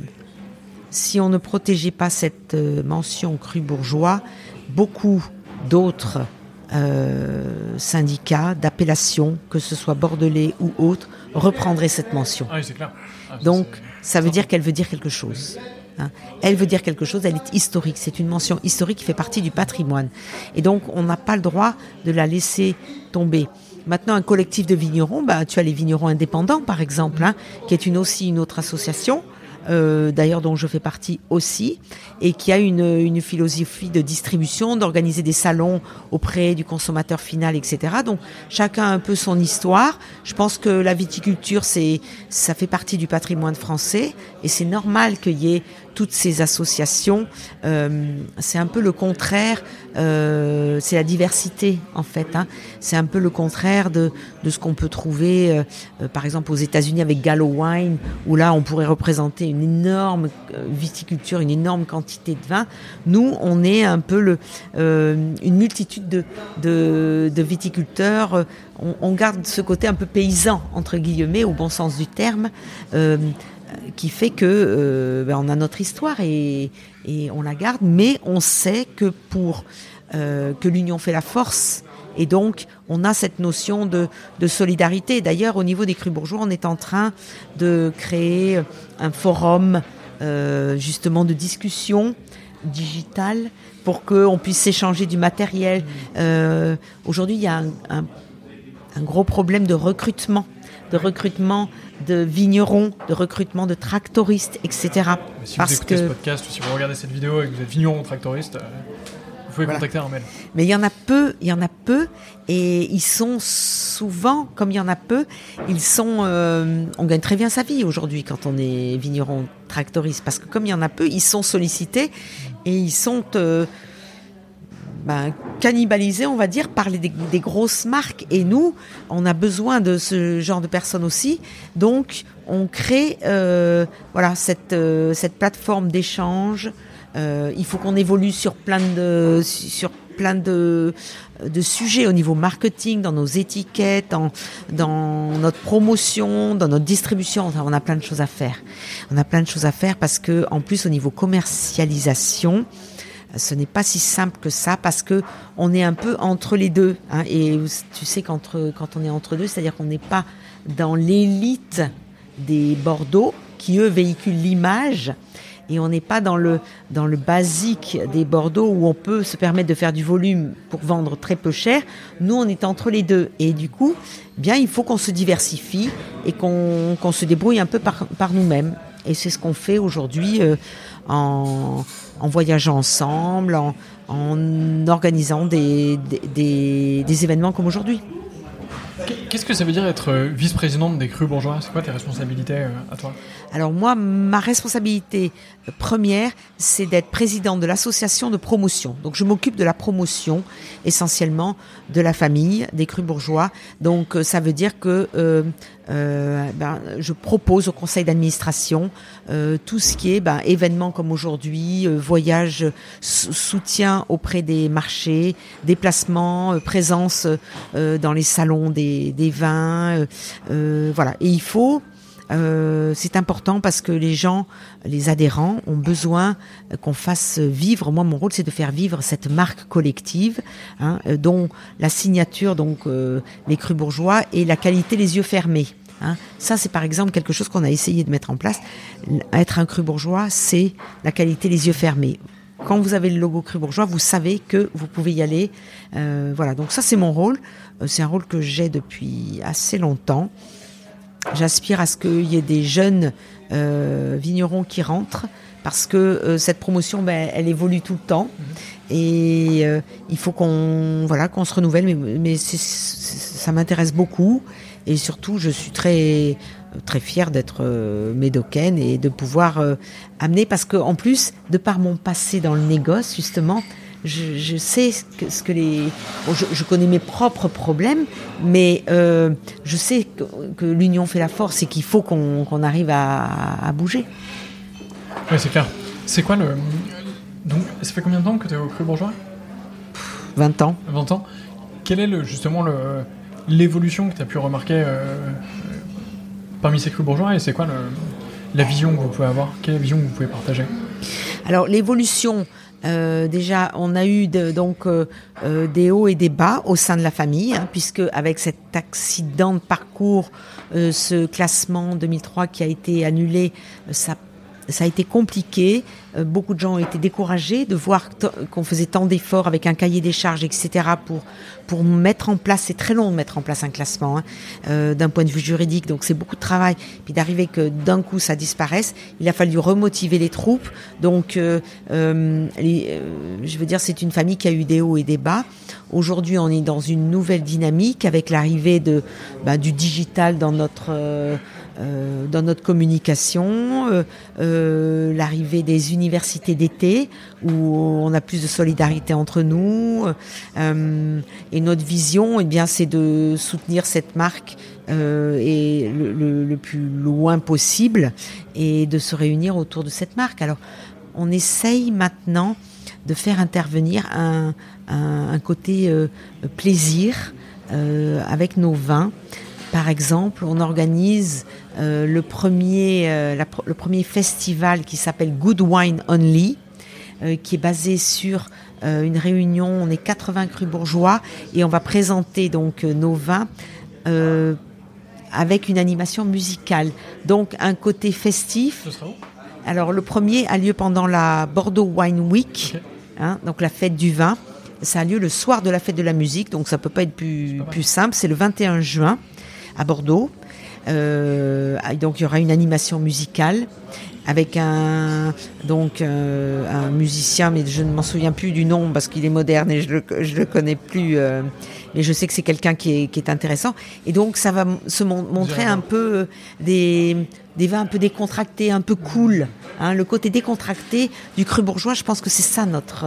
si on ne protégeait pas cette euh, mention cru bourgeois, beaucoup d'autres syndicats d'appellation, que ce soit bordelais ou autres, reprendraient cette mention.
Ah oui, clair.
Ah, Donc ça veut dire qu'elle veut dire quelque chose. Hein. Elle veut dire quelque chose, elle est historique, c'est une mention historique qui fait partie du patrimoine. Et donc, on n'a pas le droit de la laisser tomber. Maintenant, un collectif de vignerons, bah, tu as les vignerons indépendants, par exemple, hein, qui est une, aussi une autre association euh, d'ailleurs dont je fais partie aussi, et qui a une, philosophie de distribution, d'organiser des salons auprès du consommateur final, etc. Donc chacun a un peu son histoire. Je pense que la viticulture, c'est ça fait partie du patrimoine français, et c'est normal qu'il y ait toutes ces associations. Euh, c'est un peu le contraire, euh, c'est la diversité en fait. Hein. C'est un peu le contraire de, ce qu'on peut trouver, euh, par exemple aux États-Unis avec Gallo Wine, où là on pourrait représenter une énorme viticulture, une énorme quantité de vin. Nous, on est un peu une multitude de, viticulteurs. On, garde ce côté un peu paysan entre guillemets, au bon sens du terme. Qui fait que euh, ben on a notre histoire et, on la garde, mais on sait que pour euh, que l'union fait la force, et donc on a cette notion de, solidarité. D'ailleurs, au niveau des crus bourgeois, on est en train de créer un forum euh, justement de discussion digitale pour qu'on puisse s'échanger du matériel. Aujourd'hui, il y a un gros problème de recrutement de recrutement de vignerons, de recrutement de tractoristes, etc.
si vous écoutez ce podcast ou si vous regardez cette vidéo et que vous êtes vigneron ou tractoriste, euh, vous pouvez contacter Armel.
Mais il y en a peu, il y en a peu, et ils sont souvent, comme il y en a peu, ils sont, euh, on gagne très bien sa vie aujourd'hui quand on est vigneron tractoriste, parce que comme il y en a peu, ils sont sollicités et ils sont euh, ben, on va dire, par les, des, grosses marques. Et nous, on a besoin de ce genre de personnes aussi. Donc, on crée euh, voilà cette, euh, cette plateforme d'échange. Euh, il faut qu'on évolue sur plein de sur plein de, de sujets au niveau marketing, dans nos étiquettes, dans, dans notre promotion, dans notre distribution. Enfin, on a plein de choses à faire. On a plein de choses à faire parce que, en plus, au niveau commercialisation, ce n'est pas si simple que ça parce que on est un peu entre les deux. Hein, et tu sais qu'entre quand on est entre deux, c'est-à-dire qu'on n'est pas dans l'élite des Bordeaux qui eux véhiculent l'image et on n'est pas dans le dans le basique des Bordeaux où on peut se permettre de faire du volume pour vendre très peu cher. Nous, on est entre les deux et du coup, bien il faut qu'on se diversifie et qu'on qu'on se débrouille un peu par, par nous-mêmes. Et c'est ce qu'on fait aujourd'hui euh, en, en, voyageant ensemble, en, en organisant des, des, des événements comme aujourd'hui.
Qu'est-ce que ça veut dire être euh, vice-présidente des Crus Bourgeois? C'est quoi tes responsabilités euh, à toi?
Alors moi, ma responsabilité première, c'est d'être présidente de l'association de promotion. Donc je m'occupe de la promotion essentiellement de la famille des Crus Bourgeois. Donc euh, ça veut dire que euh, euh, ben, je propose au conseil d'administration euh, tout ce qui est ben, événements comme aujourd'hui, euh, voyage, soutien auprès des marchés, déplacements, présence dans les salons des, des vins, voilà. Et il faut euh, c'est important parce que les gens, les adhérents, ont besoin qu'on fasse vivre. Moi, mon rôle, c'est de faire vivre cette marque collective, hein, dont la signature, donc les crus bourgeois, et la qualité les yeux fermés. Hein. Ça, c'est par exemple quelque chose qu'on a essayé de mettre en place. Être un cru bourgeois, c'est la qualité les yeux fermés. Quand vous avez le logo cru bourgeois, vous savez que vous pouvez y aller. Euh, voilà, donc ça c'est mon rôle. Euh, c'est un rôle que j'ai depuis assez longtemps. J'aspire à ce qu'il y ait des jeunes euh, vignerons qui rentrent parce que euh, cette promotion, ben, elle évolue tout le temps et euh, il faut qu'on voilà qu'on se renouvelle. Mais, mais ça m'intéresse beaucoup et surtout, je suis très très fière d'être médocaine et de pouvoir amener parce que en plus, de par mon passé dans le négoce, justement, je, je sais ce que, ce que les. Bon, je, je, connais mes propres problèmes, mais euh, je sais que, que l'union fait la force et qu'il faut qu'on arrive à, à bouger.
Oui, c'est clair. C'est quoi le. Donc, ça fait combien de temps que tu es au Cru Bourgeois?
20 ans.
20 ans. Quel est le, justement le l'évolution que tu as pu remarquer euh, parmi ces crus bourgeois et c'est quoi le, la vision que vous pouvez avoir? Quelle est la vision que vous pouvez partager?
Alors l'évolution, euh, déjà, on a eu donc euh, euh, des hauts et des bas au sein de la famille, hein, puisque avec cet accident de parcours, ce classement 2003 qui a été annulé, ça ça a été compliqué. Euh, beaucoup de gens ont été découragés de voir qu'on faisait tant d'efforts avec un cahier des charges, etc. pour pour mettre en place. C'est très long de mettre en place un classement hein, euh, d'un point de vue juridique, donc c'est beaucoup de travail. Puis d'arriver que d'un coup ça disparaisse, il a fallu remotiver les troupes. Donc, euh, euh, je veux dire, c'est une famille qui a eu des hauts et des bas. Aujourd'hui, on est dans une nouvelle dynamique avec l'arrivée de bah, du digital dans notre euh, dans notre communication, euh, euh, l'arrivée des universités d'été où on a plus de solidarité entre nous euh, et notre vision, eh bien, c'est de soutenir cette marque euh, et le, le, le, plus loin possible et de se réunir autour de cette marque. Alors, on essaye maintenant de faire intervenir un, un, un côté euh, plaisir euh, avec nos vins. Par exemple, on organise euh, le, premier, euh, la, le premier festival qui s'appelle Good Wine Only, euh, qui est basé sur euh, une réunion. On est 80 crus bourgeois et on va présenter donc euh, nos vins avec une animation musicale. Donc un côté festif. Alors le premier a lieu pendant la Bordeaux Wine Week, hein, donc la fête du vin. Ça a lieu le soir de la fête de la musique, donc ça peut pas être plus,
pas
plus simple. C'est le 21 juin à Bordeaux. Euh, donc il y aura une animation musicale avec un donc euh, un musicien, mais je ne m'en souviens plus du nom parce qu'il est moderne et je le je le connais plus. euh, mais je sais que c'est quelqu'un qui est, qui est intéressant. Et donc ça va se mon- montrer un peu des des vins un peu décontractés, un peu cool. Hein, le côté décontracté du cru bourgeois, je pense que c'est ça notre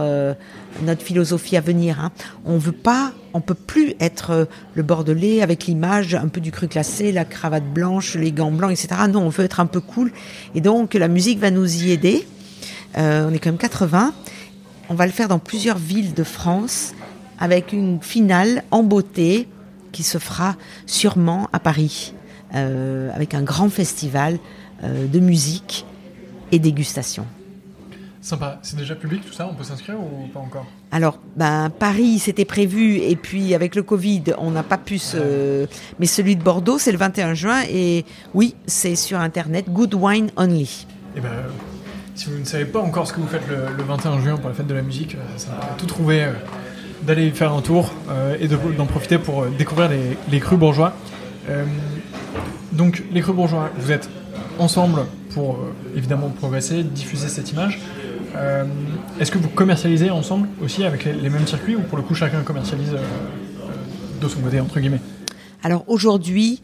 notre philosophie à venir. Hein. On veut pas, on peut plus être euh, le bordelais avec l'image un peu du cru classé, la cravate blanche, les gants blancs, etc. Non, on veut être un peu cool. Et donc la musique va nous y aider. Euh, on est quand même 80. On va le faire dans plusieurs villes de France avec une finale en beauté qui se fera sûrement à Paris euh, avec un grand festival de musique et dégustation.
Sympa. C'est déjà public tout ça? On peut s'inscrire ou pas encore?
Alors, ben, Paris, c'était prévu, et puis avec le Covid, on n'a pas pu se. Mais celui de Bordeaux, c'est le 21 juin, et oui, c'est sur Internet, Good Wine Only.
Et ben, si vous ne savez pas encore ce que vous faites le, 21 juin pour la fête de la musique, euh, ça va tout trouver euh, d'aller faire un tour euh, et d'en profiter pour découvrir les, les crus bourgeois. donc, les crus bourgeois, vous êtes ensemble pour évidemment progresser, diffuser cette image. Euh, est-ce que vous commercialisez ensemble aussi avec les, mêmes circuits ou pour le coup chacun commercialise euh, de son côté entre guillemets?
Alors aujourd'hui,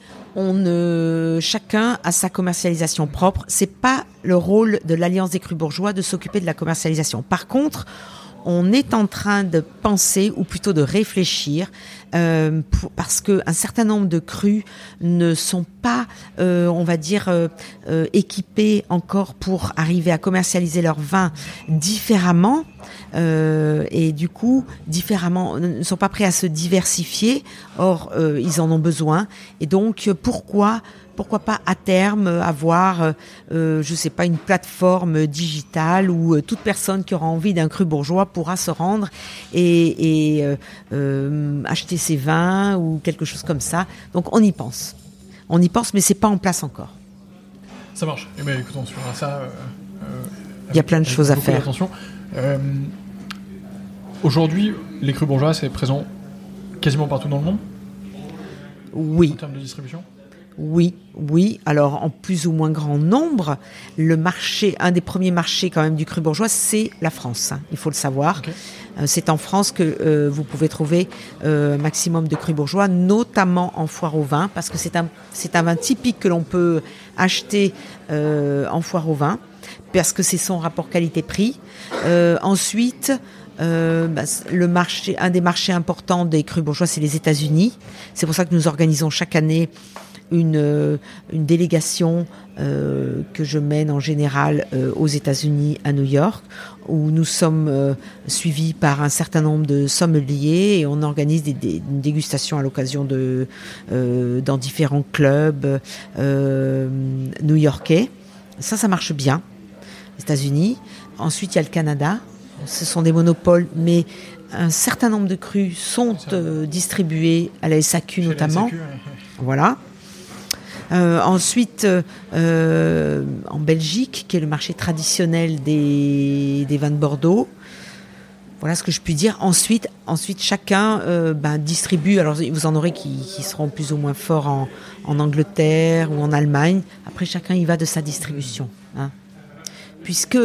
chacun a sa commercialisation propre. C'est pas le rôle de l'Alliance des crus bourgeois de s'occuper de la commercialisation. Par contre, on est en train de penser, ou plutôt de réfléchir, euh, parce que un certain nombre de crus ne sont pas, euh, on va dire, euh, équipés encore pour arriver à commercialiser leur vin différemment, et du coup, différemment, ne sont pas prêts à se diversifier. Or, ils en ont besoin. Et donc, pourquoi pourquoi pas à terme avoir, euh, euh, je sais pas, une plateforme digitale où euh, toute personne qui aura envie d'un cru bourgeois pourra se rendre et, acheter ses vins ou quelque chose comme ça. Donc on y pense. On y pense, mais c'est pas en place encore.
Ça marche. Eh bien, écoute, on suivra ça.
Il y a plein de choses à faire.
Attention. Aujourd'hui, les crus bourgeois, c'est présent quasiment partout dans le monde
Oui.
En termes de distribution?
Oui, oui. Alors en plus ou moins grand nombre, le marché, un des premiers marchés quand même du cru bourgeois, c'est la France. Hein, il faut le savoir. Euh, c'est en France que euh, vous pouvez trouver euh, un maximum de cru bourgeois, notamment en foire au vin, parce que c'est un c'est un vin typique que l'on peut acheter en foire au vin, parce que c'est son rapport qualité-prix. ensuite. Bah, le marché, un des marchés importants des crus bourgeois, c'est les États-Unis. C'est pour ça que nous organisons chaque année une, euh, une délégation euh, que je mène en général euh, aux États-Unis, à New York, où nous sommes suivis par un certain nombre de sommeliers et on organise des, dégustations à l'occasion de dans différents clubs new-yorkais. Ça, ça marche bien. États-Unis. Ensuite, il y a le Canada. Ce sont des monopoles, mais un certain nombre de crus sont distribués à la SAQ notamment. Voilà. Euh, ensuite, euh, en Belgique, qui est le marché traditionnel des, vins de Bordeaux. Voilà ce que je puis dire. Ensuite, chacun euh, ben, distribue. Alors, vous en aurez qui, seront plus ou moins forts en, Angleterre ou en Allemagne. Après, chacun y va de sa distribution. Hein. Puisque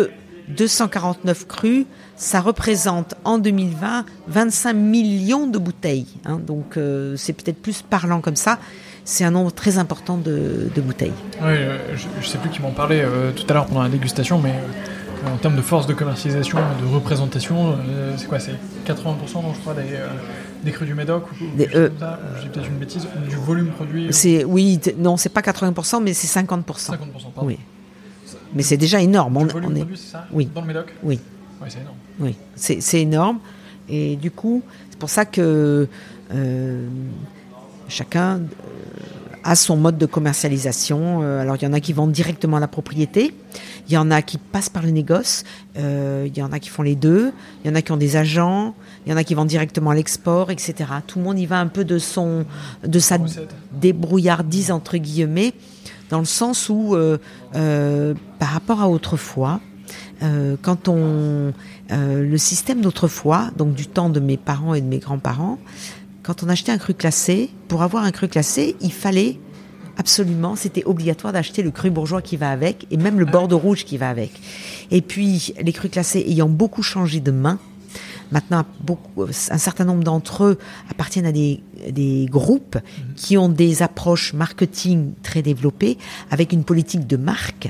249 crus, ça représente en 2020 25 millions de bouteilles. Hein. Donc, euh, c'est peut-être plus parlant comme ça c'est un nombre très important de, bouteilles.
Oui, euh, je ne sais plus qui m'en parlait euh, tout à l'heure pendant la dégustation, mais euh, en termes de force de commercialisation, de représentation, c'est quoi C'est 80% non, je crois des, des crus du Médoc ou, J'ai peut-être une bêtise, du volume produit
c'est, Oui, non, c'est pas 80%, mais c'est 50%. 50%,
pardon.
Oui. Mais c'est déjà énorme.
on, volume produit, c'est ça
Oui.
Dans le Médoc
Oui.
Oui, c'est énorme.
Oui, c'est, énorme. Et du coup, c'est pour ça que chacun à son mode de commercialisation. Euh, alors il y en a qui vendent directement la propriété, il y en a qui passent par le négoce, euh, il y en a qui font les deux, il y en a qui ont des agents, il y en a qui vendent directement à l'export, etc. Tout le monde y va un peu de son, de sa débrouillardise entre guillemets, dans le sens où euh, par rapport à autrefois, quand on le système d'autrefois, donc du temps de mes parents et de mes grands-parents, quand on achetait un cru classé, pour avoir un cru classé, il fallait absolument, c'était obligatoire d'acheter le cru bourgeois qui va avec et même le bordeaux rouge qui va avec. Et puis, les crus classés ayant beaucoup changé de main, Maintenant, beaucoup, un certain nombre d'entre eux appartiennent à des, des, groupes qui ont des approches marketing très développées, avec une politique de marque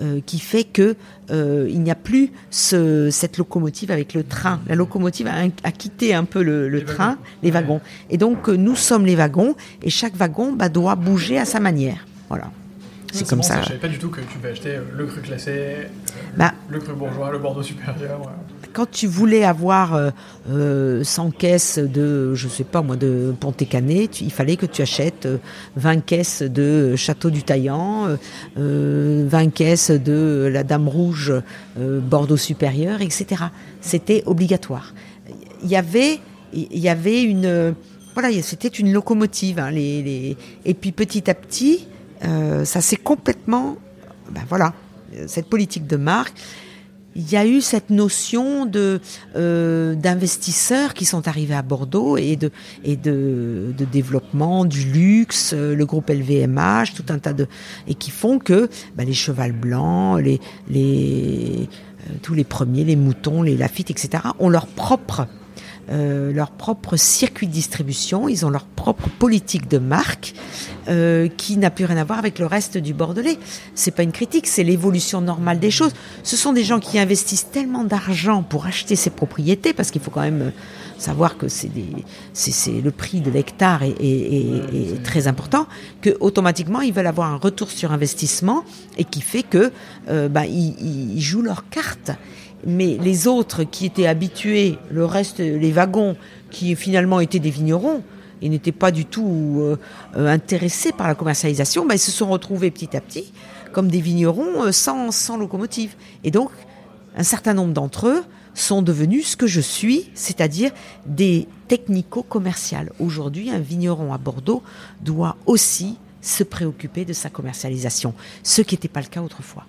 euh, qui fait que euh, il n'y a plus ce, cette locomotive avec le train. La locomotive a, quitté un peu le, train, les wagons. Et donc euh, nous sommes les wagons et chaque wagon bah, doit bouger à sa manière. Voilà. C'est comme ça.
Je savais pas du tout que tu pouvais acheter le cru classé, bah, le cru bourgeois, le Bordeaux supérieur
quand tu voulais avoir euh, 100 euh, caisses de, je sais pas moi, de Ponté-Canet, il fallait que tu achètes 20 euh, caisses de Château du Taillan, euh, 20 caisses de la Dame Rouge Bordeaux supérieur, etc. C'était obligatoire. Il y avait, il y avait une, voilà, c'était une locomotive. Hein, les, les, et puis petit à petit, ça s'est complètement, ben voilà, cette politique de marque il y a eu cette notion de euh, d'investisseurs qui sont arrivés à Bordeaux et de et de, développement du luxe, euh, le groupe LVMH, tout un tas de et qui font que bah, les chevals blancs, les les euh, tous les premiers, les moutons, les Lafitte, etc. ont leur propre euh, leur propre circuit de distribution, ils ont leur propre politique de marque euh, qui n'a plus rien à voir avec le reste du Bordelais. C'est pas une critique, c'est l'évolution normale des choses. Ce sont des gens qui investissent tellement d'argent pour acheter ces propriétés parce qu'il faut quand même euh, savoir que c'est c'est le prix de l'hectare est, est, très important que automatiquement ils veulent avoir un retour sur investissement et qui fait que euh, bah, ils, ils jouent leur carte mais les autres qui étaient habitués, le reste, les wagons, qui finalement étaient des vignerons, et n'étaient pas du tout euh, euh, intéressés par la commercialisation, ben, ils se sont retrouvés petit à petit comme des vignerons euh, sans, locomotive. Et donc, un certain nombre d'entre eux sont devenus ce que je suis, c'est-à-dire des technico-commerciales. Aujourd'hui, un vigneron à Bordeaux doit aussi se préoccuper de sa commercialisation, ce qui n'était pas le cas autrefois.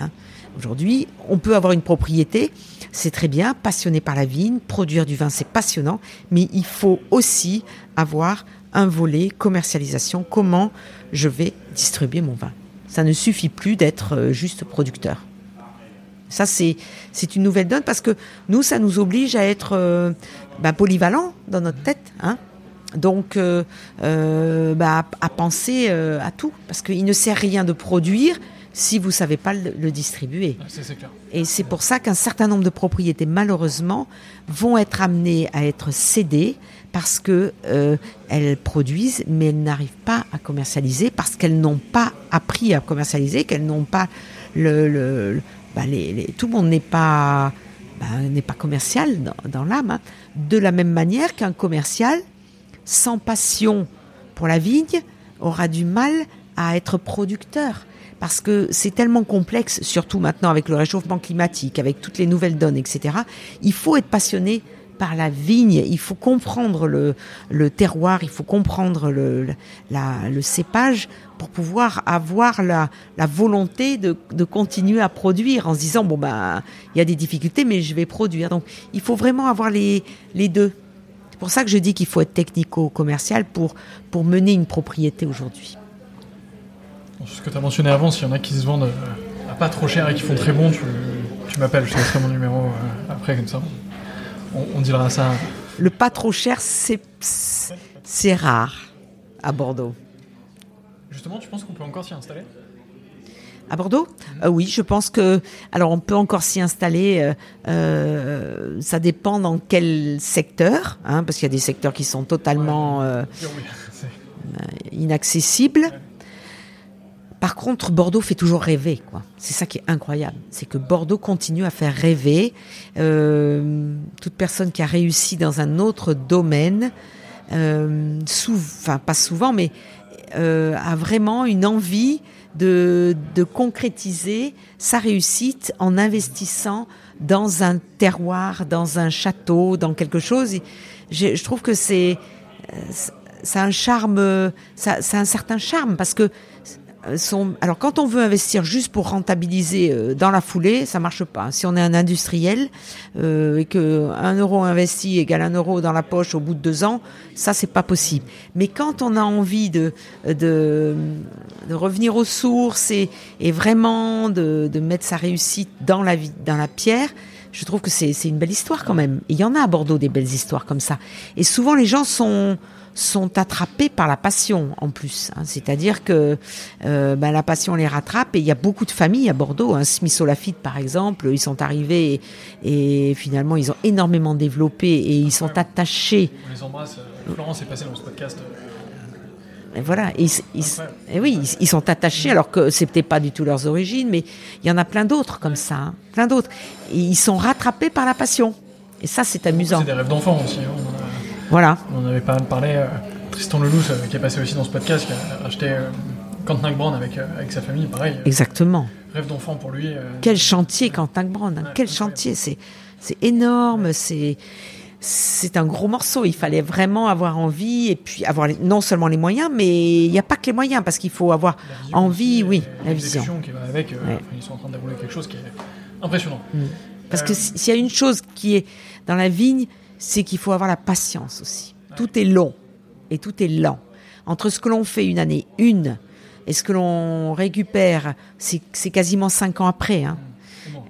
Hein. Aujourd'hui, on peut avoir une propriété, c'est très bien, passionné par la vigne, produire du vin, c'est passionnant, mais il faut aussi avoir un volet commercialisation, comment je vais distribuer mon vin. Ça ne suffit plus d'être euh, juste producteur. Ça, c'est, une nouvelle donne parce que nous, ça nous oblige à être euh, bah, polyvalent dans notre tête. Hein donc, euh, bah, à penser à tout. Parce qu'il ne sert rien de produire si vous savez pas le, distribuer. Et c'est pour ça qu'un certain nombre de propriétés, malheureusement, vont être amenées à être cédées parce que euh, elles produisent, mais elles n'arrivent pas à commercialiser parce qu'elles n'ont pas appris à commercialiser, qu'elles n'ont pas le, bah, les, tout le monde n'est pas bah, n'est pas commercial dans, dans l'âme. Hein. De la même manière qu'un commercial sans passion pour la vigne aura du mal à être producteur parce que c'est tellement complexe, surtout maintenant avec le réchauffement climatique, avec toutes les nouvelles donnes, etc. Il faut être passionné par la vigne, il faut comprendre le, terroir, il faut comprendre le, cépage pour pouvoir avoir la, volonté de, continuer à produire en se disant bon bah il y a des difficultés mais je vais produire. Donc il faut vraiment avoir les, deux. C'est pour ça que je dis qu'il faut être technico-commercial pour mener une propriété aujourd'hui.
Ce que tu as mentionné avant, s'il y en a qui se vendent euh, à pas trop cher et qui font très bon, tu, tu m'appelles, je te laisserai mon numéro euh, après, comme ça. On, on dira ça.
Le pas trop cher, c'est, c'est rare à Bordeaux.
Justement, tu penses qu'on peut encore s'y installer?
À Bordeaux? Euh, Oui, je pense que. Alors, on peut encore s'y installer. Euh, ça dépend dans quel secteur, hein, parce qu'il y a des secteurs qui sont totalement inaccessibles. Par contre, Bordeaux fait toujours rêver, quoi. C'est ça qui est incroyable, c'est que Bordeaux continue à faire rêver. Euh, toute personne qui a réussi dans un autre domaine, euh, enfin pas souvent, mais euh, a vraiment une envie de, de concrétiser sa réussite en investissant dans un terroir, dans un château, dans quelque chose. je, je trouve que c'est ça un charme, ça, a un certain charme parce que euh, alors quand on veut investir juste pour rentabiliser euh, dans la foulée, ça marche pas. Si on est un industriel euh, et que un euro investi égale un euro dans la poche au bout de deux ans, ça c'est pas possible. Mais quand on a envie de de, de revenir aux sources et, et vraiment de, de mettre sa réussite dans la vie, dans la pierre, je trouve que c'est une belle histoire quand même. il y en a à Bordeaux des belles histoires comme ça. Et souvent les gens sont sont attrapés par la passion en plus. Hein. C'est-à-dire que euh, ben, la passion les rattrape et il y a beaucoup de familles à Bordeaux. Hein. Smith Olafite par exemple, ils sont arrivés et, finalement ils ont énormément développé et ils sont attachés.
On les embrasse. Euh, Florence est passée dans ce podcast.
Et voilà, ils, ils- et oui, ils, ils sont attachés alors que c'était pas du tout leurs origines, mais il y en a plein d'autres comme ça, hein, plein d'autres. Et ils sont rattrapés par la passion. Et ça, c'est amusant.
C'est des rêves d'enfant aussi. hein. On, en a-
Voilà.
on avait pas mal parlé. euh, Tristan Lelouch, euh, qui est passé aussi dans ce podcast, qui a acheté euh, Quentin Brown avec, euh, avec sa famille, pareil.
Exactement.
rêve d'enfant pour lui.
Quel chantier, Quentin Brand, hein,
Ouais,
quel chantier, c'est énorme, c'est c'est un gros morceau. Il fallait vraiment avoir envie et puis avoir les- non seulement les moyens, mais il n'y a pas que les moyens parce qu'il faut avoir envie, oui, la vision.
qui va avec.
Ouais.
Ils sont en train de dérouler quelque chose qui est impressionnant.
Parce
Euh,
que si- s'il y a une chose qui est dans la vigne, c'est qu'il faut avoir la patience aussi. Tout est long et tout est lent. Entre ce que l'on fait une année, une, et ce que l'on récupère, c'est quasiment cinq ans après. hein.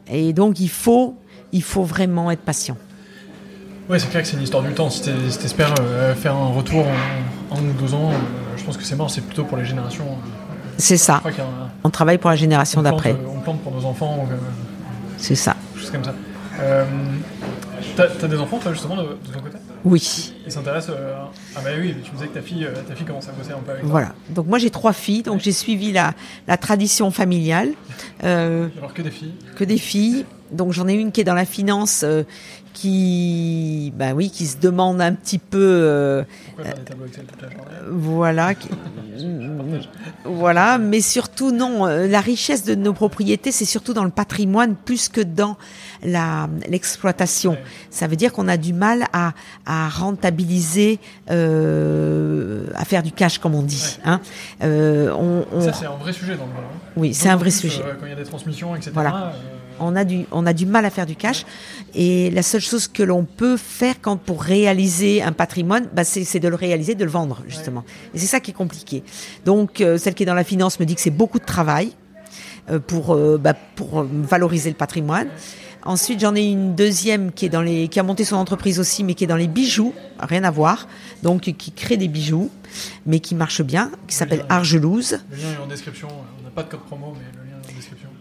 Et donc il faut, il faut vraiment être patient.
Ouais, c'est clair que c'est une histoire du temps. Si si t'espères euh, faire un retour en un ou deux ans, euh, je pense que c'est mort. C'est plutôt pour les générations. euh,
C'est ça.
un-
On travaille pour la génération d'après.
On plante pour nos enfants,
C'est ça.
choses comme ça. T'as t'as des enfants, toi, justement, de, de ton côté?
Oui.
Ils s'intéressent euh, Ah, bah oui, tu me disais que ta fille, euh, ta fille commence à bosser un peu avec toi.
Voilà. Donc moi j'ai trois filles, donc j'ai suivi la, la tradition familiale. Euh,
Alors que des filles.
que des filles. Donc j'en ai une qui est dans la finance, euh, qui, bah oui, qui se demande un petit peu, euh,
Pourquoi faire des tableaux Excel toute la journée?
voilà, qui- voilà. Mais surtout non, euh, la richesse de nos propriétés, c'est surtout dans le patrimoine plus que dans la l'exploitation.
Ouais.
Ça veut dire qu'on a du mal à, à rentabiliser, euh, à faire du cash comme on dit.
Ouais.
Hein. Euh, on, on-
Ça, c'est un vrai sujet dans le vin. hein.
oui, c'est un vrai
plus,
sujet.
quand il y a des transmissions, etc.
Voilà. On a du on a du mal à faire du cash et la seule chose que l'on peut faire quand pour réaliser un patrimoine bah c'est de le réaliser de le vendre justement et c'est ça qui est compliqué donc euh, celle qui est dans la finance me dit que c'est beaucoup de travail euh, pour euh, bah, pour valoriser le patrimoine Ensuite, j'en ai une deuxième qui est dans les, qui a monté son entreprise aussi, mais qui est dans les bijoux, rien à voir, donc qui crée des bijoux, mais qui marche bien, qui s'appelle Argelouse.
Le lien est en description. On n'a pas de code promo, mais le lien.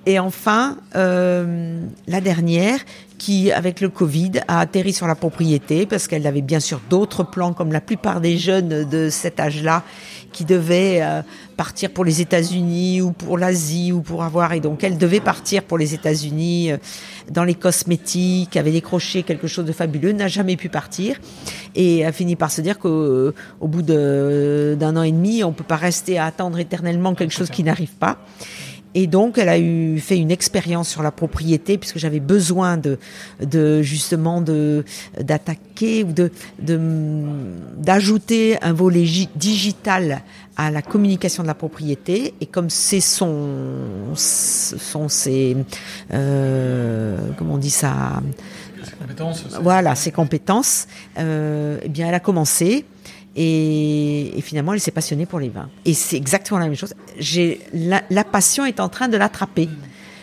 Et enfin, euh, la dernière, qui, avec le Covid, a atterri sur la propriété parce qu'elle avait bien sûr d'autres plans, comme la plupart des jeunes de cet âge-là, qui devaient euh, partir pour les États-Unis ou pour l'Asie ou pour avoir. Et donc, elle devait partir pour les États-Unis euh, dans les cosmétiques, avait décroché quelque chose de fabuleux, n'a jamais pu partir et a fini par se dire qu'au au bout d'un an et demi, on peut pas rester à attendre éternellement quelque chose qui n'arrive pas. Et donc, elle a eu fait une expérience sur la propriété puisque j'avais besoin de, de justement de d'attaquer ou de de d'ajouter un volet gi- digital à la communication de la propriété. Et comme c'est son sont ses euh, comment on dit ça?
Ses compétences.
voilà ses compétences, euh, eh bien elle a commencé. Et, finalement, elle s'est passionnée pour les vins. Et c'est exactement la même chose. La, passion est en train de l'attraper.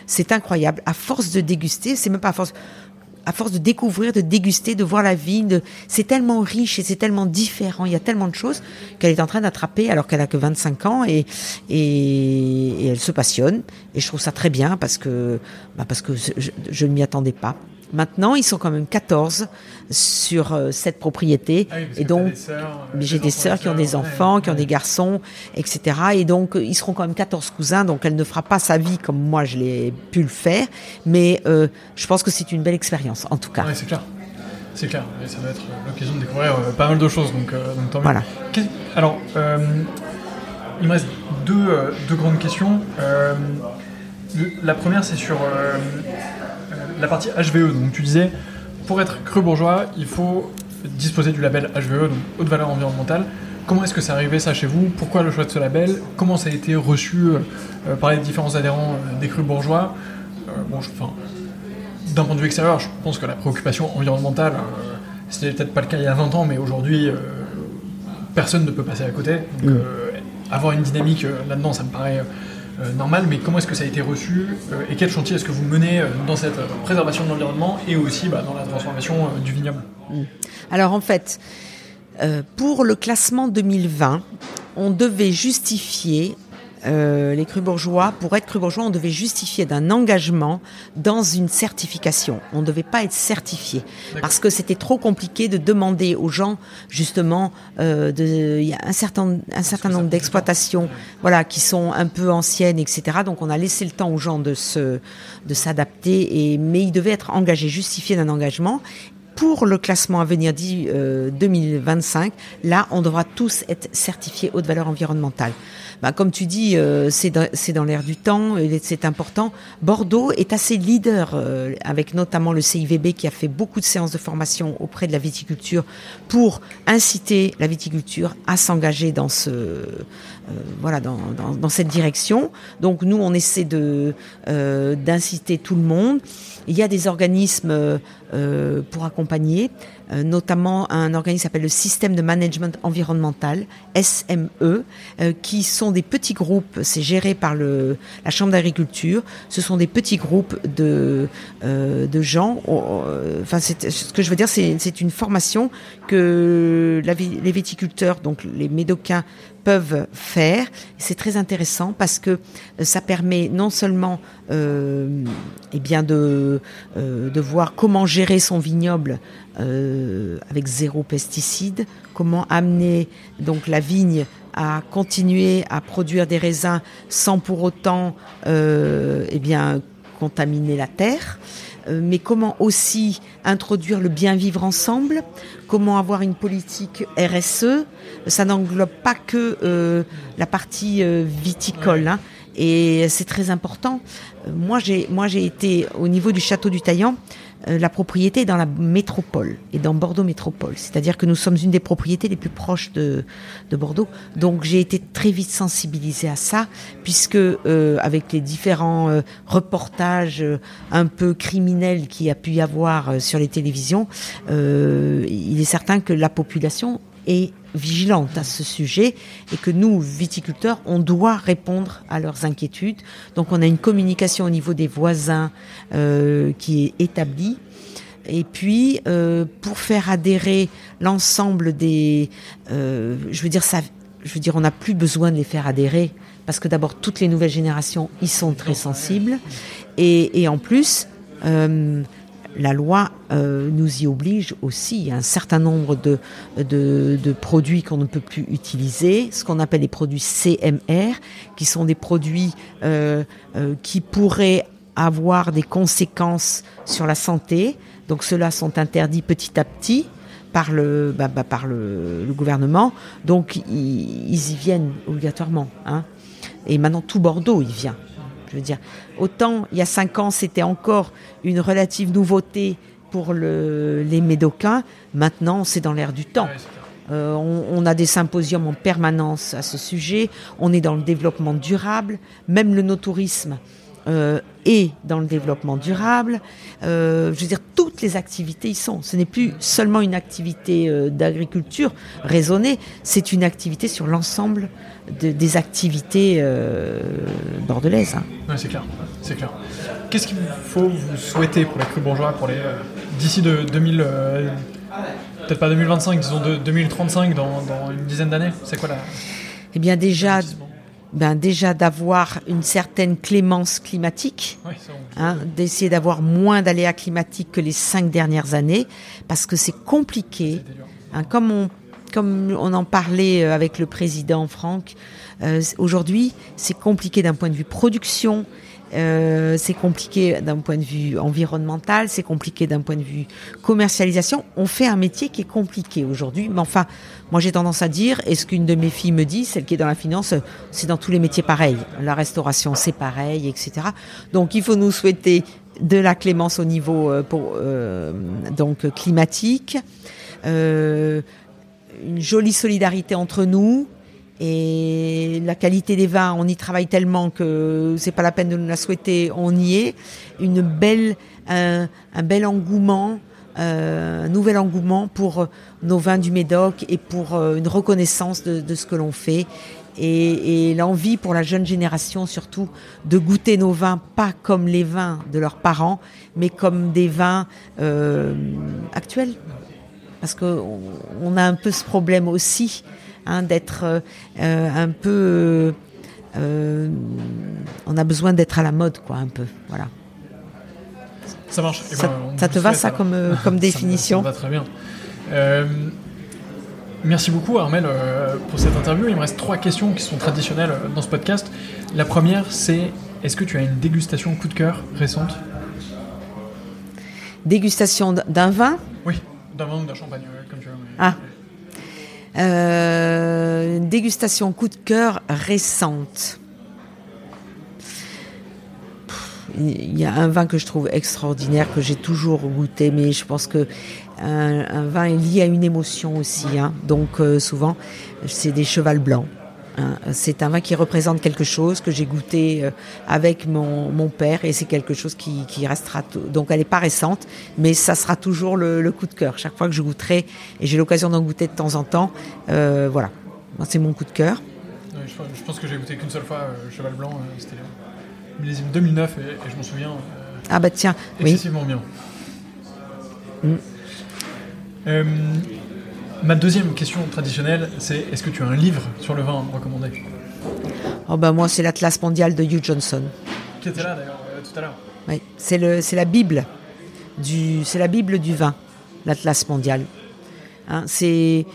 C'est incroyable. À force de déguster, c'est même pas à force, à force de découvrir, de déguster, de voir la de- c'est tellement riche et c'est tellement différent. Il y a tellement de choses qu'elle est en train d'attraper alors qu'elle a que 25 ans et, et, elle se passionne. Et je trouve ça très bien parce que, bah parce que je ne m'y attendais pas. Maintenant, ils sont quand même 14 sur euh, cette propriété.
Ah oui,
et donc,
euh,
j'ai des sœurs qui ont des
ouais,
enfants, qui ont
ouais.
des garçons, etc. Et donc, euh, ils seront quand même 14 cousins, donc elle ne fera pas sa vie comme moi je l'ai pu le faire. Mais euh, je pense que c'est une belle expérience, en tout cas.
Ouais, c'est clair. C'est clair. Et ça va être l'occasion de découvrir euh, pas mal de choses. Donc, donc tant mieux.
Voilà.
Alors, il me reste deux, deux grandes questions. La première, c'est sur la partie HVE. Donc, tu disais, pour être cru bourgeois, il faut disposer du label HVE, donc haute valeur environnementale. Comment est-ce que c'est arrivé ça chez vous? Pourquoi le choix de ce label? Comment ça a été reçu euh, par les différents adhérents euh, des crus bourgeois? Euh, bon, je- enfin, d'un point de vue extérieur, je pense que la préoccupation environnementale, euh, c'était peut-être pas le cas il y a 20 ans, mais aujourd'hui, euh, personne ne peut passer à côté. Donc, euh, avoir une dynamique euh, là-dedans, ça me paraît euh, normal, mais comment est-ce que ça a été reçu euh, et quel chantier est-ce que vous menez euh, dans cette euh, préservation de l'environnement et aussi bah, dans la transformation euh, du vignoble?
Alors en fait, euh, pour le classement 2020, on devait justifier euh, les crus bourgeois, pour être cru bourgeois, on devait justifier d'un engagement dans une certification. On ne devait pas être certifié parce que c'était trop compliqué de demander aux gens justement euh, de, il y a un certain un certain nombre d'exploitations, voilà, qui sont un peu anciennes, etc. Donc on a laissé le temps aux gens de se de s'adapter et mais ils devaient être engagés, justifiés d'un engagement pour le classement à venir dit 2025, là, on devra tous être certifiés haute valeur environnementale. Bah, comme tu dis, euh, c'est dans, l'air du temps, c'est important. Bordeaux est assez leader, euh, avec notamment le CIVB qui a fait beaucoup de séances de formation auprès de la viticulture pour inciter la viticulture à s'engager dans ce, euh, voilà, dans, cette direction. Donc nous, on essaie d'inciter tout le monde. Il y a des organismes euh, pour accompagner, euh, notamment un organisme qui s'appelle le Système de Management Environnemental, SME, euh, qui sont des petits groupes, c'est géré par la Chambre d'agriculture, ce sont des petits groupes de, de gens, enfin ce que je veux dire c'est une formation que les viticulteurs, donc les médocains, peuvent faire. C'est très intéressant parce que ça permet non seulement euh, eh de voir comment gérer son vignoble euh, avec zéro pesticide, comment amener donc la vigne à continuer à produire des raisins sans pour autant euh, eh bien contaminer la terre euh, mais comment aussi introduire le bien vivre ensemble, comment avoir une politique RSE. Ça n'englobe pas que euh, la partie euh, viticole. Hein, et c'est très important. Moi, j'ai moi j'ai été au niveau du château du Taillan. Euh, la propriété dans la métropole et dans Bordeaux métropole. C'est-à-dire que nous sommes une des propriétés les plus proches de, de Bordeaux. Donc j'ai été très vite sensibilisée à ça, puisque euh, avec les différents euh, reportages un peu criminels qu'il y a pu y avoir sur les télévisions, il est certain que la population est vigilante à ce sujet et que nous, viticulteurs, on doit répondre à leurs inquiétudes. Donc on a une communication au niveau des voisins euh, qui est établie. Et puis, euh, pour faire adhérer l'ensemble des... Euh, je veux dire, ça, je veux dire, on n'a plus besoin de les faire adhérer parce que d'abord, toutes les nouvelles générations y sont très sensibles. Et, et en plus, euh, la loi euh, nous y oblige aussi. Il y a un certain nombre de, de, produits qu'on ne peut plus utiliser, ce qu'on appelle les produits CMR, qui sont des produits euh, euh, qui pourraient avoir des conséquences sur la santé. Donc ceux-là sont interdits petit à petit par le, bah, bah, par le, gouvernement. Donc ils, y viennent obligatoirement. Hein. Et maintenant tout Bordeaux y vient. Je veux dire, autant il y a cinq ans, c'était encore une relative nouveauté pour le, les Médocains. Maintenant, c'est dans l'air du temps. Euh, on, a des symposiums en permanence à ce sujet. On est dans le développement durable. Même le no-tourisme euh, est dans le développement durable. Euh, je veux dire, toutes les activités y sont. Ce n'est plus seulement une activité euh, d'agriculture raisonnée, c'est une activité sur l'ensemble des activités bordelaises. Hein.
Oui, c'est clair. C'est clair. Qu'est-ce qu'il faut vous souhaiter pour les crus bourgeois pour les d'ici de 2000 peut-être pas 2025, disons de 2035 dans, dans une dizaine d'années? C'est quoi la
Eh bien déjà ben déjà d'avoir une certaine clémence climatique, hein, d'essayer d'avoir moins d'aléas climatiques que les cinq dernières années, parce que c'est compliqué. Hein, comme on comme on en parlait euh, avec le président Franck, euh, aujourd'hui c'est compliqué d'un point de vue production, euh, c'est compliqué d'un point de vue environnemental, c'est compliqué d'un point de vue commercialisation. On fait un métier qui est compliqué aujourd'hui, mais enfin, moi j'ai tendance à dire, et ce qu'une de mes filles me dit, celle qui est dans la finance, c'est dans tous les métiers pareil. La restauration c'est pareil, etc. Donc il faut nous souhaiter de la clémence au niveau euh, pour, euh, donc climatique, euh, une jolie solidarité entre nous, et la qualité des vins, on y travaille tellement que c'est pas la peine de nous la souhaiter, on y est. Une belle, un, bel engouement, euh, un nouvel engouement pour nos vins du Médoc et pour euh, une reconnaissance de, ce que l'on fait. Et, l'envie pour la jeune génération surtout de goûter nos vins pas comme les vins de leurs parents, mais comme des vins euh, actuels. Parce qu'on on a un peu ce problème aussi Hein, d'être euh, un peu on a besoin d'être à la mode, quoi, un peu. Voilà.
Ça marche.
Eh ça, ben, te va, ça, comme, comme définition
ça, va très bien. Merci beaucoup Armel pour cette interview. Il me reste trois questions qui sont traditionnelles dans ce podcast. La première, c'est est-ce que tu as une dégustation coup de cœur récente?
Dégustation d'un vin?
Oui, d'un vin ou d'un champagne, comme tu veux.
Ah. Euh, dégustation coup de cœur récente. Il y a un vin que je trouve extraordinaire, que j'ai toujours goûté, mais je pense que un, vin est lié à une émotion aussi. Hein. Donc euh, souvent, c'est des chevals blancs. Hein, c'est un vin qui représente quelque chose que j'ai goûté euh, avec mon, mon, père et c'est quelque chose qui, qui restera. Donc elle n'est pas récente, mais ça sera toujours le, coup de cœur. Chaque fois que je goûterai, et j'ai l'occasion d'en goûter de temps en temps, euh, voilà, c'est mon coup de cœur.
je, pense que j'ai goûté qu'une seule fois euh, Cheval Blanc, c'était millésime 2009 et, je m'en souviens.
ah bah tiens,
excessivement bien. Mm. Ma deuxième question traditionnelle, c'est est-ce que tu as un livre sur le vin recommandé
Oh bah moi, c'est l'Atlas mondial de Hugh Johnson.
Qui était là d'ailleurs euh, tout à l'heure.
Oui, c'est la Bible du, c'est la Bible du vin, l'Atlas mondial. Hein, c'est,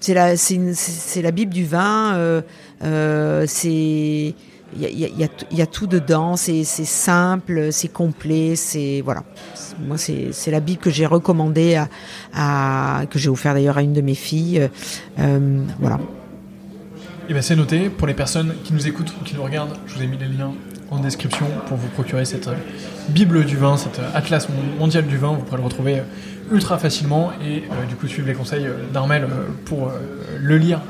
c'est la, Bible du vin. Euh, euh, c'est y, y a, tout dedans, c'est simple, c'est complet, c'est voilà. Moi, c'est la Bible que j'ai recommandée à, que j'ai offert d'ailleurs à une de mes filles, euh, voilà.
Et eh ben c'est noté pour les personnes qui nous écoutent ou qui nous regardent. Je vous ai mis les liens en description pour vous procurer cette euh, Bible du vin, euh, atlas mondial du vin. Vous pourrez le retrouver ultra facilement et du coup suivre les conseils d'Armel pour le lire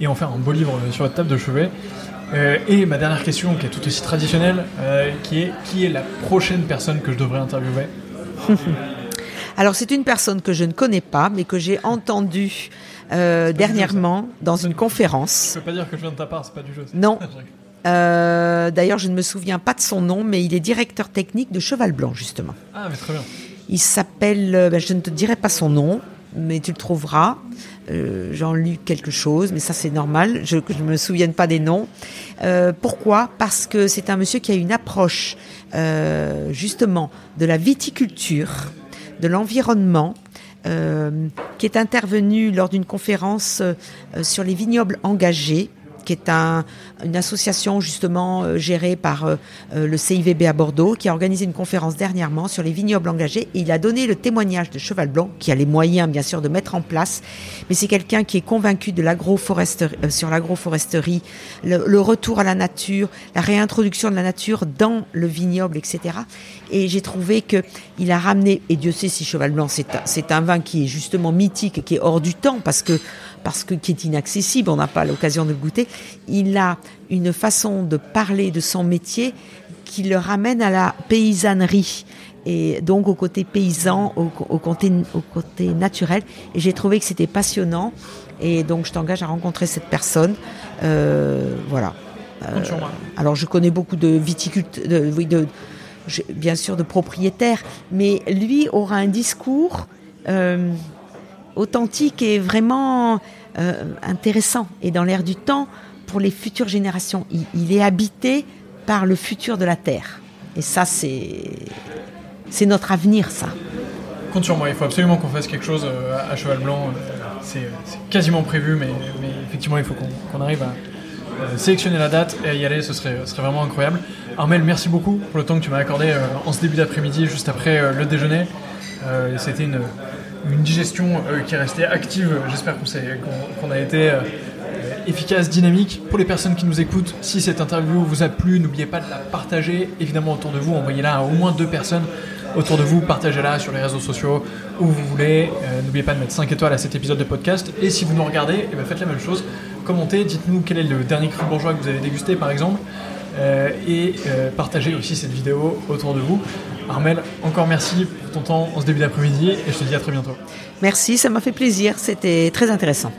et en faire un beau livre sur votre table de chevet. Euh, et ma dernière question, qui est tout aussi traditionnelle, euh, qui est qui est la prochaine personne que je devrais interviewer
Alors c'est une personne que je ne connais pas, mais que j'ai entendue euh, dernièrement dans une conférence.
Je peux pas dire que je viens de ta part, c'est pas du jeu.
Non. D'ailleurs, je ne me souviens pas de son nom, mais il est directeur technique de Cheval Blanc, justement.
Ah, mais très bien.
Il s'appelle, ben, je ne te dirai pas son nom, mais tu le trouveras. Euh, J'en lu quelque chose, mais ça c'est normal. Je ne me souvienne pas des noms. Euh, pourquoi? Parce que c'est un monsieur qui a une approche euh, justement de la viticulture, de l'environnement, euh, qui est intervenu lors d'une conférence sur les vignobles engagés qui est un, une association justement euh, gérée par euh, euh, le CIVB à Bordeaux, qui a organisé une conférence dernièrement sur les vignobles engagés. Il a donné le témoignage de Cheval Blanc, qui a les moyens bien sûr de mettre en place, mais c'est quelqu'un qui est convaincu de l'agroforesterie, sur l'agroforesterie, le, retour à la nature, la réintroduction de la nature dans le vignoble, etc. Et j'ai trouvé que il a ramené, et Dieu sait si Cheval Blanc c'est un vin qui est justement mythique, qui est hors du temps, parce que parce que qui est inaccessible, on n'a pas l'occasion de le goûter. Il a une façon de parler de son métier qui le ramène à la paysannerie et donc au côté paysan, au, côté, au côté naturel. Et j'ai trouvé que c'était passionnant. Et donc je t'engage à rencontrer cette personne. Euh, voilà.
Euh,
alors je connais beaucoup de viticulteurs, de, de, bien sûr de propriétaires, mais lui aura un discours. Euh, authentique et vraiment euh, intéressant et dans l'air du temps pour les futures générations. Il, est habité par le futur de la Terre. Et ça, c'est c'est notre avenir, ça.
Compte sur moi, il faut absolument qu'on fasse quelque chose euh, à Cheval Blanc. C'est quasiment prévu, mais, effectivement, il faut qu'on arrive à euh, sélectionner la date et y aller, ce serait, ce serait vraiment incroyable. Armel, merci beaucoup pour le temps que tu m'as accordé en ce début d'après-midi, juste après le déjeuner. C'était une, une digestion euh, qui est restée active. J'espère qu'on a été euh, efficace, dynamique. Pour les personnes qui nous écoutent, si cette interview vous a plu, n'oubliez pas de la partager évidemment autour de vous. Envoyez-la à au moins deux personnes autour de vous. Partagez-la sur les réseaux sociaux où vous voulez. Euh, n'oubliez pas de mettre 5 étoiles à cet épisode de podcast. Et si vous nous regardez, eh ben, faites la même chose. Commentez, dites-nous quel est le dernier cru bourgeois que vous avez dégusté par exemple. et partagez aussi cette vidéo autour de vous. Armel, encore merci pour ton temps en ce début d'après-midi et je te dis à très bientôt.
Merci, ça m'a fait plaisir, c'était très intéressant.